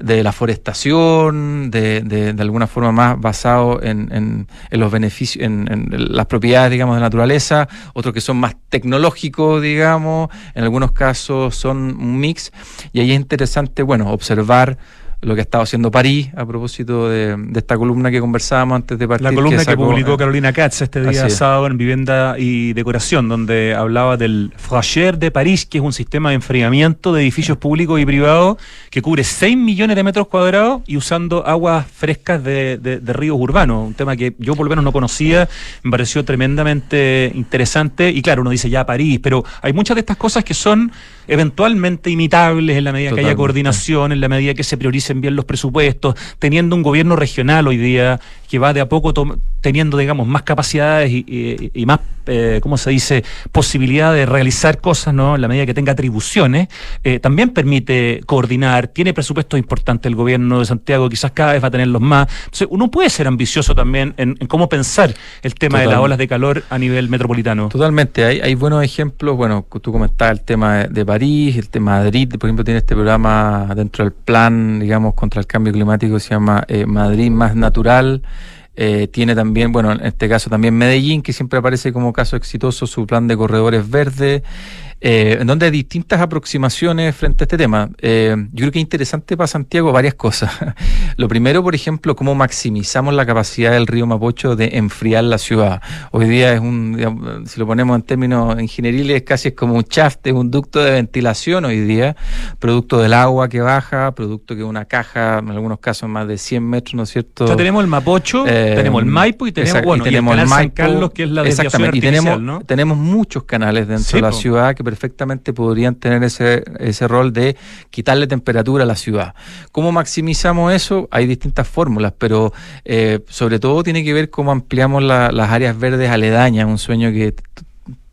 de la forestación, de, de, de alguna forma más basado en, en, en los beneficios, en, en, las propiedades, digamos, de la naturaleza, otros que son más tecnológicos, digamos, en algunos casos son un mix, y ahí es interesante, bueno, observar lo que ha estado haciendo París a propósito de, esta columna que conversábamos antes de partir. La columna que, publicó eh, Carolina Katz este día sábado en Vivienda y Decoración, donde hablaba del Frager de París, que es un sistema de enfriamiento de edificios públicos y privados que cubre 6 millones de metros cuadrados y usando aguas frescas de, de ríos urbanos. Un tema que yo por lo menos no conocía, me pareció tremendamente interesante. Y claro, uno dice ya París, pero hay muchas de estas cosas que son eventualmente imitables en la medida que haya coordinación, en la medida que se prioricen bien los presupuestos, teniendo un gobierno regional hoy día que va de a poco teniendo, digamos, más capacidades y, más, eh, ¿cómo se dice?, posibilidad de realizar cosas, ¿no?, en la medida que tenga atribuciones, eh, también permite coordinar, tiene presupuestos importantes el gobierno de Santiago, quizás cada vez va a tenerlos más. Entonces, uno puede ser ambicioso también en, cómo pensar el tema de las olas de calor a nivel metropolitano. Totalmente, hay, hay buenos ejemplos, bueno, tú comentabas el tema de, París, el tema de Madrid, por ejemplo, tiene este programa dentro del plan, digamos, contra el cambio climático, se llama eh, Madrid más natural. Eh, tiene también, bueno, en este caso también Medellín, que siempre aparece como caso exitoso, su plan de corredores verdes eh, en donde hay distintas aproximaciones frente a este tema. Eh, yo creo que es interesante para Santiago varias cosas. lo primero, por ejemplo, cómo maximizamos la capacidad del río Mapocho de enfriar la ciudad. Hoy día es un, si lo ponemos en términos ingenieriles, casi es como un shaft, es un ducto de ventilación hoy día, producto del agua que baja, producto que una caja, en algunos casos más de 100 metros, ¿no es cierto? O tenemos el Mapocho, eh, tenemos el Maipo y tenemos, bueno, tenemos el, San Carlos, que es la exactamente, y tenemos, tenemos muchos canales dentro de la ciudad que perfectamente podrían tener ese, ese rol de quitarle temperatura a la ciudad. ¿Cómo maximizamos eso? Hay distintas fórmulas, pero eh, sobre todo tiene que ver cómo ampliamos las áreas verdes aledañas, un sueño que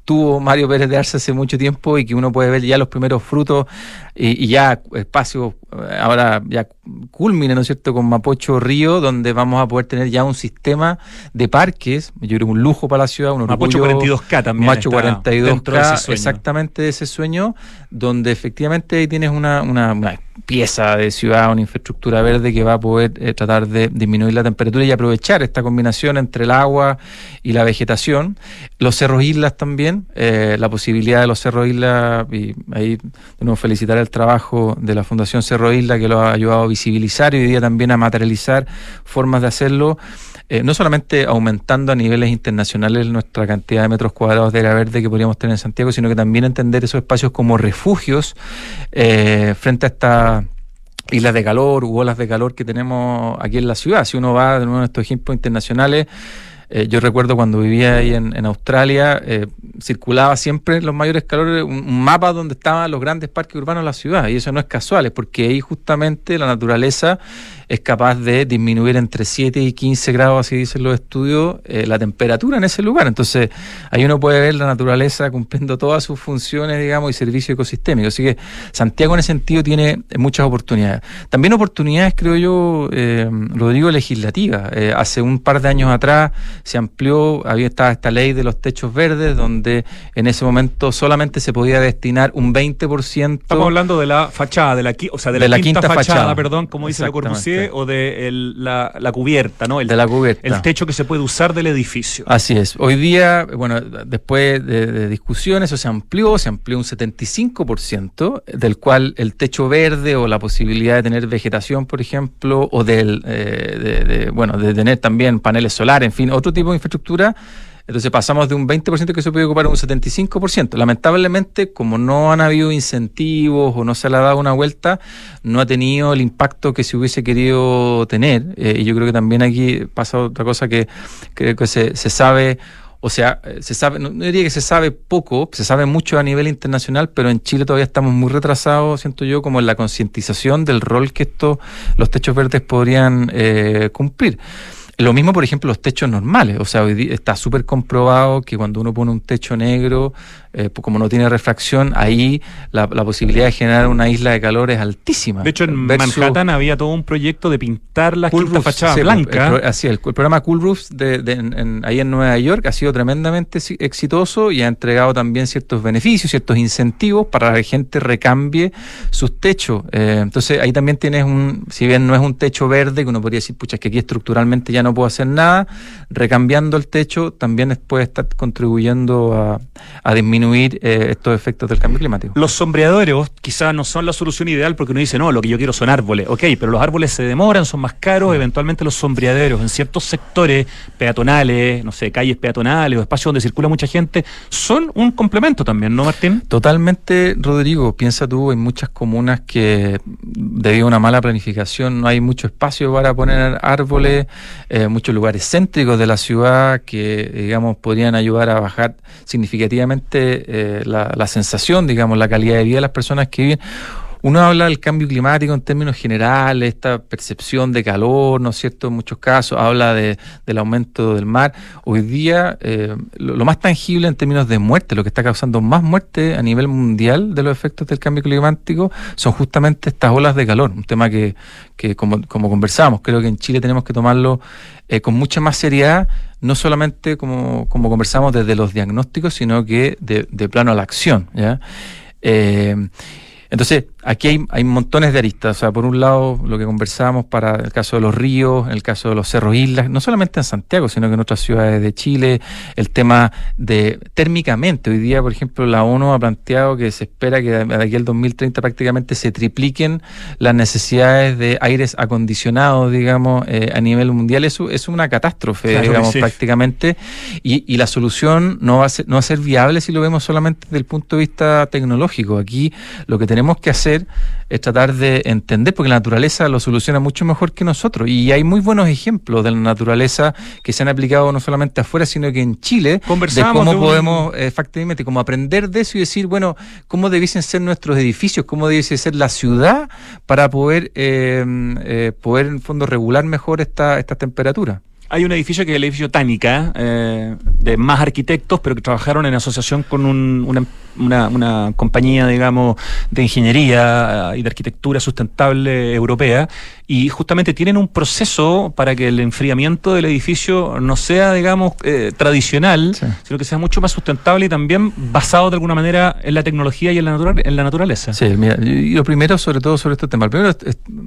tuvo Mario Pérez de Arce hace mucho tiempo y que uno puede ver ya los primeros frutos y, ya espacios, ahora ya culmine, ¿no es cierto?, con Mapocho Río, donde vamos a poder tener ya un sistema de parques, yo creo un lujo para la ciudad, un Mapocho 42K también. Macho 42K, exactamente de ese sueño, donde efectivamente ahí tienes una, una, pieza de ciudad, una infraestructura verde que va a poder eh, tratar de disminuir la temperatura y aprovechar esta combinación entre el agua y la vegetación. Los cerros islas también, eh, la posibilidad de los cerros islas, y ahí tenemos felicitar el trabajo de la Fundación Cerro Isla que lo ha ayudado a visibilizar y hoy día también a materializar formas de hacerlo, eh, no solamente aumentando a niveles internacionales nuestra cantidad de metros cuadrados de área verde que podríamos tener en Santiago, sino que también entender esos espacios como refugios eh, frente a esta islas de calor u olas de calor que tenemos aquí en la ciudad. Si uno va de nuevo a estos ejemplos internacionales, eh, yo recuerdo cuando vivía ahí en, Australia, eh, circulaba siempre en los mayores calores un, mapa donde estaban los grandes parques urbanos de la ciudad. Y eso no es casual, es porque ahí justamente la naturaleza es capaz de disminuir entre 7 y 15 grados, así dicen los estudios, eh, la temperatura en ese lugar. Entonces, ahí uno puede ver la naturaleza cumpliendo todas sus funciones, digamos, y servicios ecosistémicos. Así que Santiago en ese sentido tiene muchas oportunidades. También oportunidades, creo yo, eh, Rodrigo, legislativas. Eh, hace un par de años atrás se amplió, había estado esta ley de los techos verdes, donde en ese momento solamente se podía destinar un 20%. Estamos hablando de la fachada, de la, o sea, de la, quinta, fachada, perdón, como dice Le Corbusier o de la, cubierta, ¿no? El, de la cubierta. El techo que se puede usar del edificio. Así es. Hoy día, bueno, después de, discusiones, eso se amplió, se amplió un 75%, del cual el techo verde o la posibilidad de tener vegetación, por ejemplo, o del, eh, de, bueno, de tener también paneles solares, en fin, otro tipo de infraestructura entonces pasamos de un 20% que se puede ocupar a un 75%. Lamentablemente, como no han habido incentivos o no se le ha dado una vuelta, no ha tenido el impacto que se hubiese querido tener. Eh, y yo creo que también aquí pasa otra cosa que creo que se, se sabe o sea, se sabe, no, diría que se sabe poco, se sabe mucho a nivel internacional, pero en Chile todavía estamos muy retrasados, siento yo, como en la concientización del rol que estos, los techos verdes podrían eh, cumplir. Lo mismo, por ejemplo, los techos normales. O sea, hoy está súper comprobado que cuando uno pone un techo negro, eh, pues como no tiene refracción, ahí la, posibilidad de generar una isla de calor es altísima. De hecho, en Manhattan había todo un proyecto de pintar la cool fachada blanca. El, así, el, programa Cool Roofs de, ahí en Nueva York ha sido tremendamente exitoso y ha entregado también ciertos beneficios, ciertos incentivos para que la gente recambie sus techos. Eh, entonces, ahí también tienes un, si bien no es un techo verde, que uno podría decir, pucha, es que aquí estructuralmente ya no puedo hacer nada, recambiando el techo también puede estar contribuyendo a, a disminuir disminuir eh, estos efectos del cambio climático. Los sombreadores quizás no son la solución ideal porque uno dice, no, lo que yo quiero son árboles. Ok, pero los árboles se demoran, son más caros, mm. eventualmente los sombreaderos en ciertos sectores peatonales, no sé, calles peatonales o espacios donde circula mucha gente, son un complemento también, ¿no, Martín? Totalmente, Rodrigo. Piensa tú, en muchas comunas que debido a una mala planificación no hay mucho espacio para poner árboles, eh, muchos lugares céntricos de la ciudad que, digamos, podrían ayudar a bajar significativamente eh, la, sensación, digamos, la calidad de vida de las personas que viven. Uno habla del cambio climático en términos generales, esta percepción de calor, ¿no es cierto? En muchos casos habla de, del aumento del mar. Hoy día, eh, lo, más tangible en términos de muerte, lo que está causando más muerte a nivel mundial de los efectos del cambio climático, son justamente estas olas de calor. Un tema que, que como, como conversamos, creo que en Chile tenemos que tomarlo eh, con mucha más seriedad no solamente como, como conversamos desde los diagnósticos, sino que de, de plano a la acción. ¿ya? Eh, entonces, aquí hay, hay, montones de aristas. O sea, por un lado, lo que conversábamos para el caso de los ríos, el caso de los cerros islas, no solamente en Santiago, sino que en otras ciudades de Chile, el tema de térmicamente. Hoy día, por ejemplo, la ONU ha planteado que se espera que de aquí al 2030 prácticamente se tripliquen las necesidades de aires acondicionados, digamos, eh, a nivel mundial. Eso es una catástrofe, digamos, prácticamente. Y, y, la solución no va, a ser, no va a ser viable si lo vemos solamente desde el punto de vista tecnológico. Aquí lo que tenemos que hacer es tratar de entender, porque la naturaleza lo soluciona mucho mejor que nosotros. Y hay muy buenos ejemplos de la naturaleza que se han aplicado no solamente afuera, sino que en Chile, de cómo podemos efectivamente como aprender de eso y decir, bueno, cómo debiesen ser nuestros edificios, cómo debiese ser la ciudad para poder, eh, eh, poder en fondo regular mejor esta, esta temperatura. Hay un edificio que es el edificio Tánica, eh, de más arquitectos, pero que trabajaron en asociación con una, una, compañía, digamos, de ingeniería eh, y de arquitectura sustentable europea, y justamente tienen un proceso para que el enfriamiento del edificio no sea, digamos, eh, tradicional, sino que sea mucho más sustentable y también basado de alguna manera en la tecnología y en la, en la naturaleza. Sí, mira, y lo primero, sobre todo sobre este tema, primero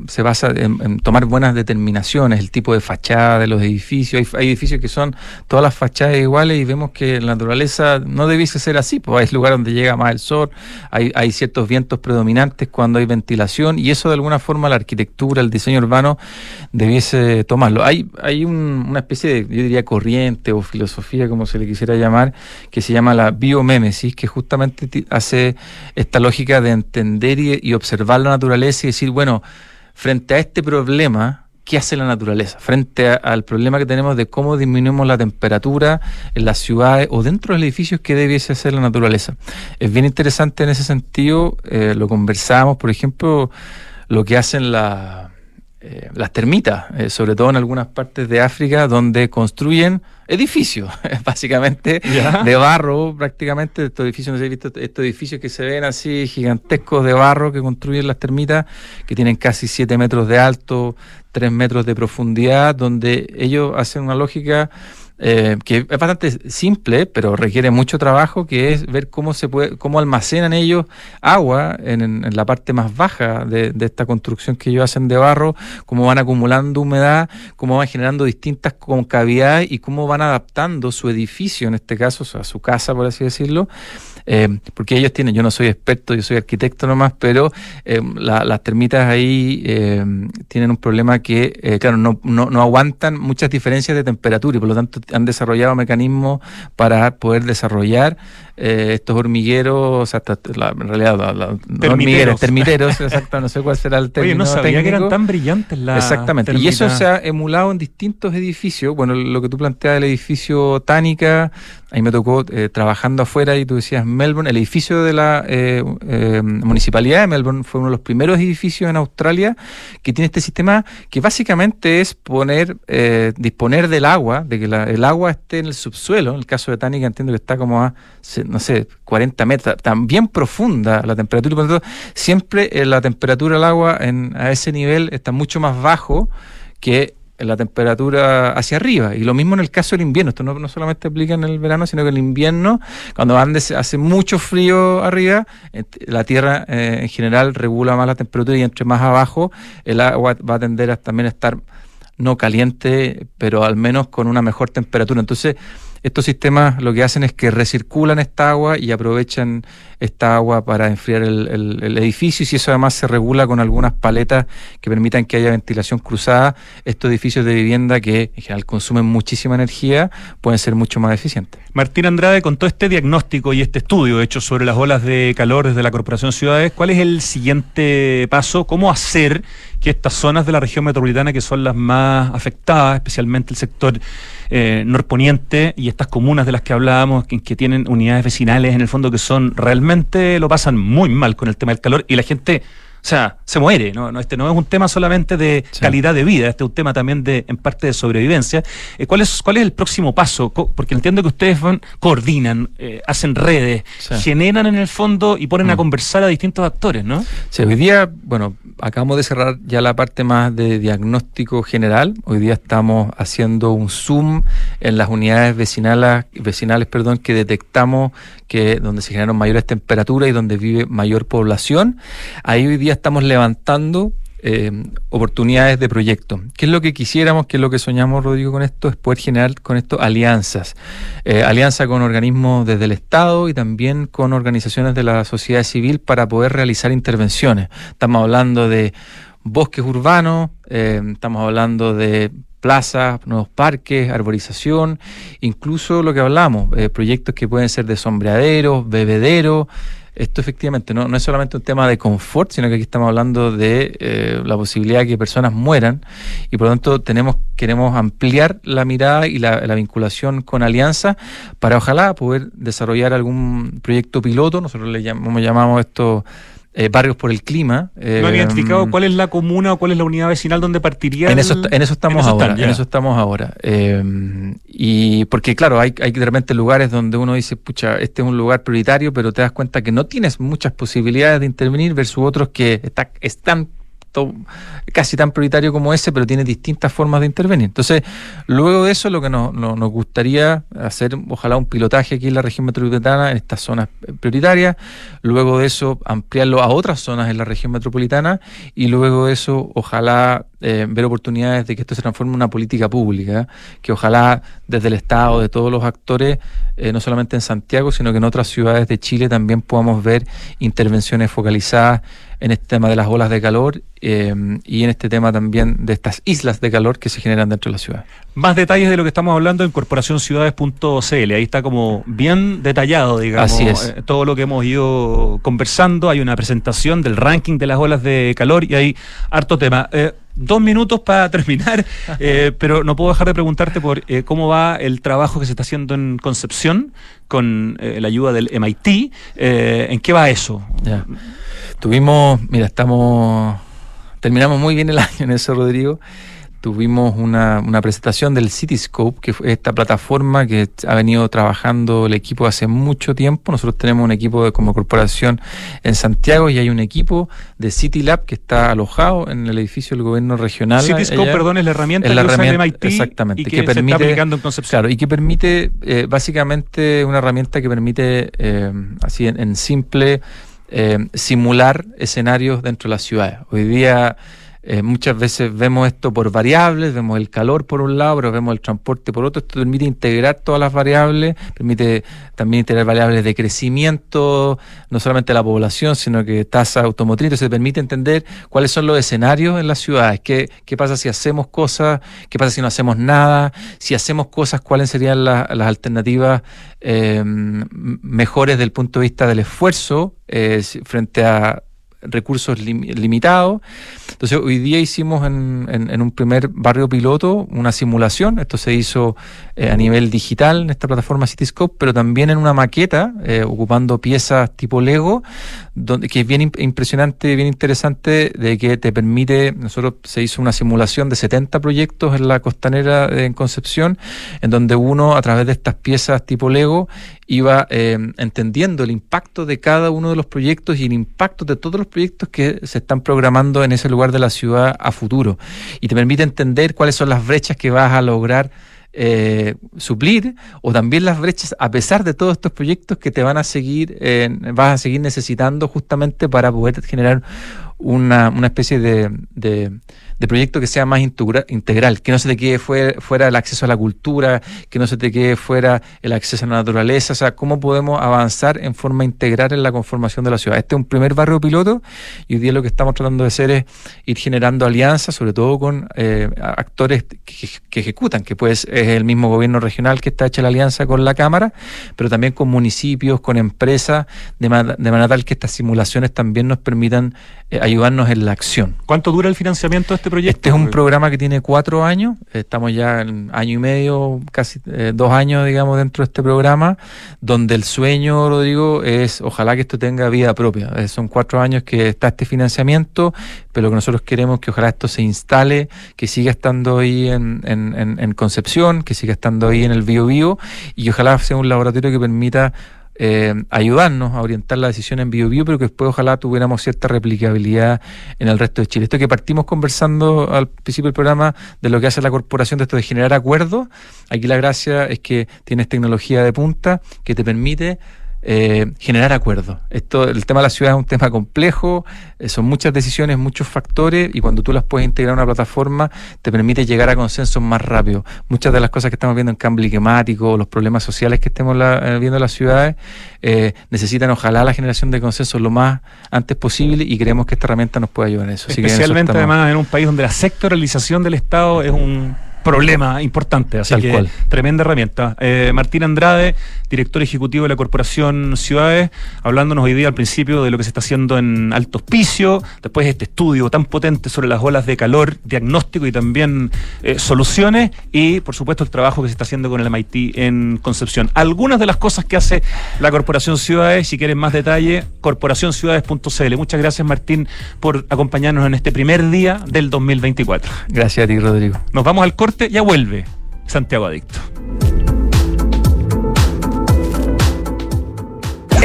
se basa en, tomar buenas determinaciones, el tipo de fachada de los edificios. Hay, edificios que son todas las fachadas iguales y vemos que la naturaleza no debiese ser así, pues hay lugares donde llega más el sol, hay, hay ciertos vientos predominantes cuando hay ventilación y eso de alguna forma la arquitectura, el diseño diseño urbano debiese tomarlo. Hay, una especie de, yo diría, corriente o filosofía, como se le quisiera llamar, que se llama la biomémesis, que justamente hace esta lógica de entender y, observar la naturaleza y decir, bueno, frente a este problema, ¿qué hace la naturaleza? Frente al problema que tenemos de cómo disminuimos la temperatura en las ciudades o dentro de los edificios, ¿qué debiese hacer la naturaleza? Es bien interesante en ese sentido, eh, lo conversamos, por ejemplo, lo que hacen la, eh, las termitas, eh, sobre todo en algunas partes de África, donde construyen edificios, básicamente de barro, prácticamente. Estos edificios, no sé, visto estos edificios que se ven así gigantescos de barro que construyen las termitas, que tienen casi 7 metros de alto, 3 metros de profundidad, donde ellos hacen una lógica eh, que es bastante simple, pero requiere mucho trabajo, que es ver cómo se puede, cómo almacenan ellos agua en, la parte más baja de, esta construcción que ellos hacen de barro, cómo van acumulando humedad, cómo van generando distintas concavidades y cómo van adaptando su edificio, en este caso, a su casa, por así decirlo, eh, porque ellos tienen, yo no soy experto, yo soy arquitecto nomás, pero eh, las termitas ahí eh, tienen un problema que, claro, no, no, no, aguantan muchas diferencias de temperatura y por lo tanto han desarrollado mecanismos para poder desarrollar eh, estos hormigueros, o sea, en realidad, hormigueros, termiteros, exacto, no sé cuál será el término. Oye, no sabía que eran tan brillantes las. Exactamente, y eso se ha emulado en distintos edificios. Bueno, lo que tú planteas, el edificio Tánica, ahí me tocó eh, trabajando afuera y tú decías Melbourne, el edificio de la eh, municipalidad de Melbourne fue uno de los primeros edificios en Australia que tiene este sistema que básicamente es poner, disponer del agua, de que el agua esté en el subsuelo. En el caso de Tánica entiendo que está como a no sé, 40 metros, también profunda la temperatura, por lo tanto, siempre eh, la temperatura del agua en, a ese nivel está mucho más bajo que la temperatura hacia arriba. Y lo mismo en el caso del invierno. Esto no, solamente aplica en el verano, sino que en el invierno, cuando hace mucho frío arriba, la Tierra eh, en general regula más la temperatura y entre más abajo el agua va a tender a también estar no caliente, pero al menos con una mejor temperatura. Entonces, estos sistemas lo que hacen es que recirculan esta agua y aprovechan esta agua para enfriar el, edificio y si eso además se regula con algunas paletas que permitan que haya ventilación cruzada, estos edificios de vivienda que en general consumen muchísima energía pueden ser mucho más eficientes. Martín Andrade, con todo este diagnóstico y este estudio hecho sobre las olas de calor desde la Corporación Ciudades, ¿cuál es el siguiente paso? ¿Cómo hacer que estas zonas de la región metropolitana que son las más afectadas, especialmente el sector eh, norponiente y estas comunas de las que hablábamos, que, tienen unidades vecinales en el fondo que son realmente lo pasan muy mal con el tema del calor y la gente sea, se muere, ¿no? este no es un tema solamente de calidad de vida, este es un tema también de, en parte de sobrevivencia. Eh, ¿cuál, es, ¿Cuál es el próximo paso? Porque entiendo que ustedes van, coordinan, eh, hacen redes, generan en el fondo y ponen a mm. conversar a distintos actores, ¿no? Sí, hoy día, bueno, acabamos de cerrar ya la parte más de diagnóstico general. Hoy día estamos haciendo un zoom en las unidades vecinales, vecinales perdón, que detectamos que donde se generan mayores temperaturas y donde vive mayor población. Ahí hoy día estamos levantando eh, oportunidades de proyecto. ¿Qué es lo que quisiéramos, qué es lo que soñamos, Rodrigo, con esto? Es poder generar con esto alianzas. Eh, alianza con organismos desde el Estado y también con organizaciones de la sociedad civil para poder realizar intervenciones. Estamos hablando de bosques urbanos, eh, estamos hablando de plazas, nuevos parques, arborización, incluso lo que hablamos, proyectos que pueden ser de sombreaderos, bebederos, esto efectivamente no, no es solamente un tema de confort, sino que aquí estamos hablando de eh, la posibilidad de que personas mueran y por lo tanto tenemos, queremos ampliar la mirada y la, vinculación con Alianza para ojalá poder desarrollar algún proyecto piloto, nosotros le llamamos, llamamos esto eh, barrios por el clima. ¿No han eh, identificado cuál es la comuna o cuál es la unidad vecinal donde partiría? En el- eso, en eso estamos en eso ahora. están, ya. en eso estamos ahora. Eh, y porque, claro, hay, hay de repente lugares donde uno dice, pucha, este es un lugar prioritario, pero te das cuenta que no tienes muchas posibilidades de intervenir versus otros que está, están casi tan prioritario como ese, pero tiene distintas formas de intervenir. Entonces, luego de eso, lo que nos- nos gustaría hacer, ojalá un pilotaje aquí en la región metropolitana, en estas zonas prioritarias, luego de eso, ampliarlo a otras zonas en la región metropolitana, y luego de eso, ojalá eh, ver oportunidades de que esto se transforme en una política pública, que ojalá desde el Estado, de todos los actores, eh, no solamente en Santiago, sino que en otras ciudades de Chile también podamos ver intervenciones focalizadas en este tema de las olas de calor eh, y en este tema también de estas islas de calor que se generan dentro de la ciudad. Más detalles de lo que estamos hablando en corporacionciudades.cl. Ahí está como bien detallado, digamos, Así es. todo lo que hemos ido conversando. Hay una presentación del ranking de las olas de calor y hay harto tema. Dos minutos para terminar, eh, pero no puedo dejar de preguntarte por eh, cómo va el trabajo que se está haciendo en Concepción con eh, la ayuda del MIT. Eh, ¿En qué va eso? Tuvimos, mira, estamos, terminamos muy bien el año en eso, Rodrigo. Tuvimos una, una presentación del Cityscope, que fue esta plataforma que ha venido trabajando el equipo hace mucho tiempo. Nosotros tenemos un equipo de, como corporación en Santiago y hay un equipo de CityLab que está alojado en el edificio del gobierno regional. Cityscope, allá. perdón, es la herramienta Es la que usa herramienta- MIT exactamente, y que, que se permite- está aplicando en Concepción. Claro, y que permite, eh, básicamente, una herramienta que permite, eh, así en, en simple, eh, simular escenarios dentro de las ciudades. Hoy día eh, muchas veces vemos esto por variables, vemos el calor por un lado, pero vemos el transporte por otro. Esto permite integrar todas las variables, permite también integrar variables de crecimiento, no solamente la población, sino que tasa automotriz. Entonces permite entender cuáles son los escenarios en las ciudades, qué, qué pasa si hacemos cosas, qué pasa si no hacemos nada, si hacemos cosas, cuáles serían la- las alternativas eh, mejores desde el punto de vista del esfuerzo eh, frente a recursos lim- limitados. Entonces, hoy día hicimos en, en- un primer barrio piloto una simulación. Esto se hizo eh, a nivel digital en esta plataforma Cityscope, pero también en una maqueta, eh, ocupando piezas tipo Lego, donde, que es bien imp- impresionante, bien interesante, de que te permite, nosotros se hizo una simulación de 70 proyectos en la costanera de- en Concepción, en donde uno, a través de estas piezas tipo Lego, iba eh, entendiendo el impacto de cada uno de los proyectos y el impacto de todos los proyectos que se están programando en ese lugar de la ciudad a futuro. Y te permite entender cuáles son las brechas que vas a lograr eh, suplir o también las brechas a pesar de todos estos proyectos que te van a seguir eh, vas a seguir necesitando justamente para poder generar una, una especie de, de, de proyecto que sea más integra- integral, que no se te quede fuera, el acceso a la cultura, que no se te quede fuera el acceso a la naturaleza, o sea, cómo podemos avanzar en forma integral en la conformación de la ciudad. Este es un primer barrio piloto y hoy día lo que estamos tratando de hacer es ir generando alianzas, sobre todo con eh, actores que, ejecutan, que pues es el mismo gobierno regional que está hecha la alianza con la Cámara, pero también con municipios, con empresas, de, ma- de manera tal que estas simulaciones también nos permitan eh, ayudarnos en la acción. ¿Cuánto dura el financiamiento de este proyecto? Este es un programa que tiene cuatro años, estamos ya en año y medio, casi eh, dos años, digamos, dentro de este programa, donde el sueño, Rodrigo, es ojalá que esto tenga vida propia. Eh, son cuatro años que está este financiamiento, pero lo que nosotros queremos es que ojalá esto se instale, que siga estando ahí en, en- en- en Concepción, que siga estando ahí en el Bio Bio, y ojalá sea un laboratorio que permita eh, ayudarnos a orientar la decisión en bio, bio pero que después ojalá tuviéramos cierta replicabilidad en el resto de Chile. Esto que partimos conversando al principio del programa de lo que hace la corporación de esto de generar acuerdos, aquí la gracia es que tienes tecnología de punta que te permite eh, generar acuerdos. Esto, el tema de la ciudad es un tema complejo, eh, son muchas decisiones, muchos factores, y cuando tú las puedes integrar en una plataforma, te permite llegar a consensos más rápido. Muchas de las cosas que estamos viendo en cambio climático, los problemas sociales que estemos la- eh, viendo en las ciudades, eh, necesitan ojalá la generación de consensos lo más antes posible, y creemos que esta herramienta nos puede ayudar en eso. Así que en eso Especialmente además en un país donde la sectoralización del Estado es un problema importante. Así que tremenda herramienta. Eh, Martín Andrade, director ejecutivo de la Corporación Ciudades, hablándonos hoy día al principio de lo que se está haciendo en Alto Hospicio, después este estudio tan potente sobre las olas de calor, diagnóstico y también eh, soluciones, y por supuesto el trabajo que se está haciendo con el MIT en Concepción. Algunas de las cosas que hace la Corporación Ciudades, si quieren más detalle, corporacionciudades.cl. Muchas gracias Martín por acompañarnos en este primer día del 2024. Gracias a ti, Rodrigo. Nos vamos al corte ya vuelve Santiago Adicto.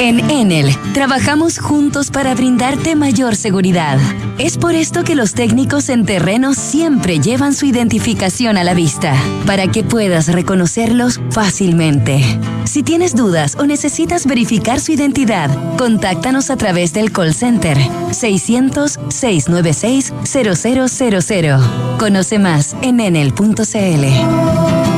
En Enel, trabajamos juntos para brindarte mayor seguridad. Es por esto que los técnicos en terreno siempre llevan su identificación a la vista, para que puedas reconocerlos fácilmente. Si tienes dudas o necesitas verificar su identidad, contáctanos a través del call center 600-696-0000. Conoce más en enel.cl.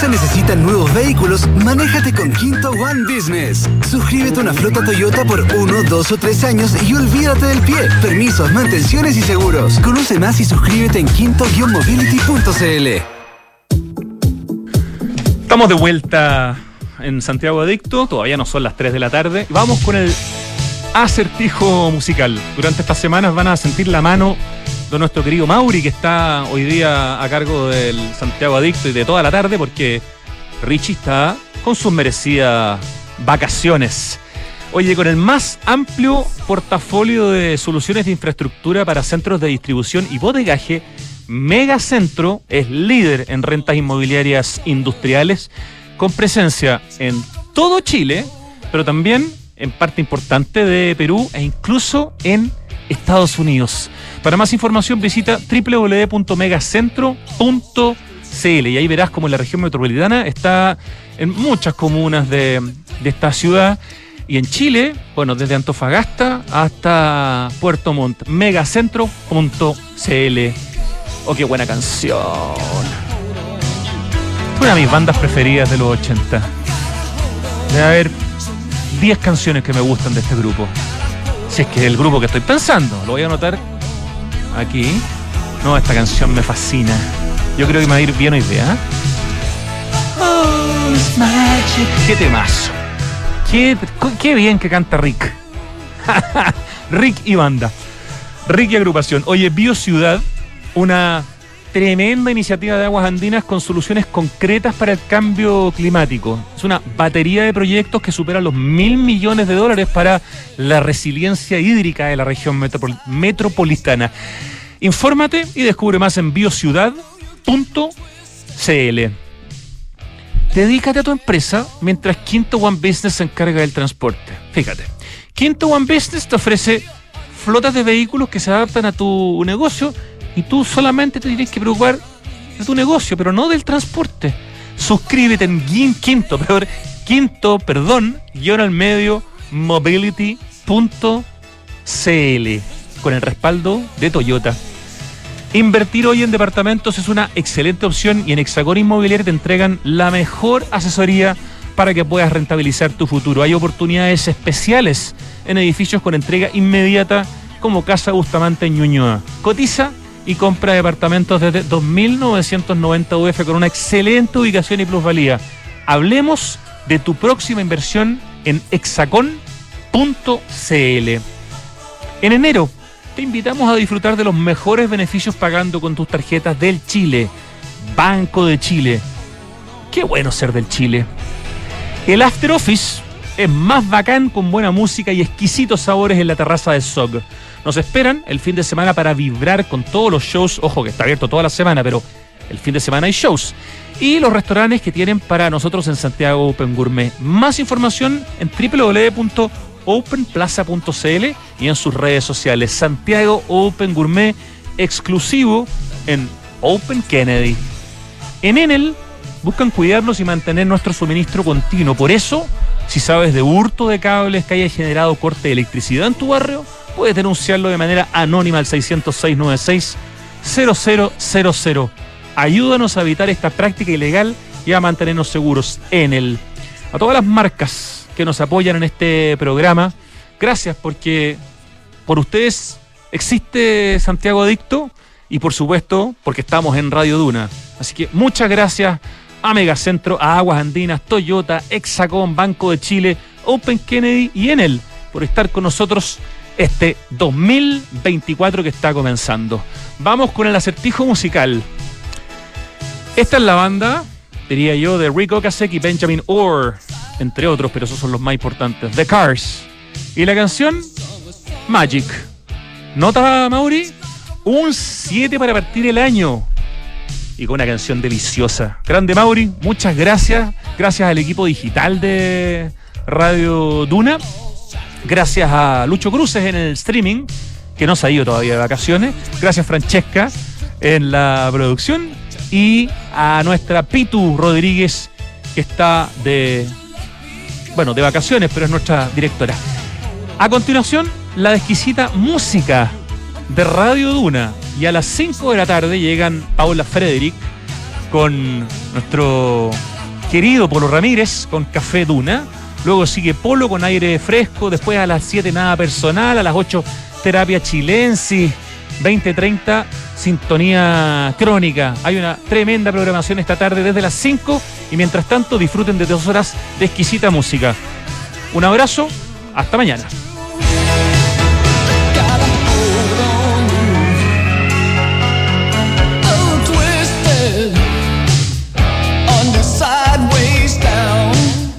Empresa necesita nuevos vehículos, manéjate con Quinto One Business. Suscríbete a una flota Toyota por uno, dos o tres años y olvídate del pie. Permisos, mantenciones y seguros. Conoce más y suscríbete en quinto-mobility.cl. Estamos de vuelta en Santiago Adicto, todavía no son las 3 de la tarde. Vamos con el acertijo musical. Durante estas semanas van a sentir la mano de nuestro querido Mauri, que está hoy día a cargo del Santiago Adicto y de toda la tarde, porque Richie está con sus merecidas vacaciones. Oye, con el más amplio portafolio de soluciones de infraestructura para centros de distribución y bodegaje, Megacentro es líder en rentas inmobiliarias industriales, con presencia en todo Chile, pero también en parte importante de Perú e incluso en Estados Unidos. Para más información visita www.megacentro.cl y ahí verás como la región metropolitana está en muchas comunas de, esta ciudad. Y en Chile, bueno, desde Antofagasta hasta Puerto Montt, megacentro.cl. Oh, qué buena canción. Una de mis bandas preferidas de los 80. Debe haber 10 canciones que me gustan de este grupo. Si es que es el grupo que estoy pensando, lo voy a anotar aquí. No, esta canción me fascina. Yo creo que me va a ir bien hoy día. Oh, qué temazo. Qué, qué bien que canta Rick. Rick y banda. Rick y agrupación. Oye, Bio Ciudad una tremenda iniciativa de Aguas Andinas con soluciones concretas para el cambio climático. Es una batería de proyectos que supera los mil millones de dólares para la resiliencia hídrica de la región metropol- metropolitana. Infórmate y descubre más en biociudad.cl. Dedícate a tu empresa mientras Quinto One Business se encarga del transporte. Fíjate, Quinto One Business te ofrece flotas de vehículos que se adaptan a tu negocio y tú solamente te tienes que preocupar de tu negocio, pero no del transporte. Suscríbete en Quinto, peor, Quinto, perdón, guion al medio, mobility.cl con el respaldo de Toyota. Invertir hoy en departamentos es una excelente opción y en Hexagón Inmobiliaria te entregan la mejor asesoría para que puedas rentabilizar tu futuro. Hay oportunidades especiales en edificios con entrega inmediata como Casa Bustamante en Ñuñoa. Cotiza y compra departamentos desde 2.990 UF con una excelente ubicación y plusvalía. Hablemos de tu próxima inversión en hexacon.cl. En enero te invitamos a disfrutar de los mejores beneficios pagando con tus tarjetas del Chile. Banco de Chile. Qué bueno ser del Chile. El After Office es más bacán con buena música y exquisitos sabores en la terraza de SOG. Nos esperan el fin de semana para vibrar con todos los shows. Ojo que está abierto toda la semana, pero el fin de semana hay shows. Y los restaurantes que tienen para nosotros en Santiago Open Gourmet. Más información en www.openplaza.cl y en sus redes sociales. Santiago Open Gourmet exclusivo en Open Kennedy. En Enel buscan cuidarnos y mantener nuestro suministro continuo. Por eso, si sabes de hurto de cables que haya generado corte de electricidad en tu barrio, puedes denunciarlo de manera anónima al 606-96-0000. Ayúdanos a evitar esta práctica ilegal y a mantenernos seguros. Enel. A todas las marcas que nos apoyan en este programa, gracias porque por ustedes existe Santiago Adicto y por supuesto porque estamos en Radio Duna. Así que muchas gracias a Megacentro, a Aguas Andinas, Toyota, Hexacon, Banco de Chile, Open Kennedy y Enel por estar con nosotros este 2024 que está comenzando. Vamos con el acertijo musical. Esta es la banda, diría yo, de Rick Ocasek y Benjamin Orr, entre otros, pero esos son los más importantes. The Cars. Y la canción Magic. ¿Nota, Mauri? Un 7 para partir el año. Y con una canción deliciosa. Grande Mauri, muchas gracias. Gracias al equipo digital de Radio Duna. Gracias a Lucho Cruces en el streaming, que no se ha ido todavía de vacaciones. Gracias Francesca en la producción. Y a nuestra Pitu Rodríguez, que está de, bueno, de vacaciones, pero es nuestra directora. A continuación, la exquisita música de Radio Duna. Y a las 5 de la tarde llegan Paula Frederick con nuestro querido Polo Ramírez con Café Duna. Luego sigue Polo con aire fresco. Después a las 7 nada personal. A las 8 terapia chilensis. 2030 sintonía crónica. Hay una tremenda programación esta tarde desde las 5 y mientras tanto disfruten de dos horas de exquisita música. Un abrazo, hasta mañana.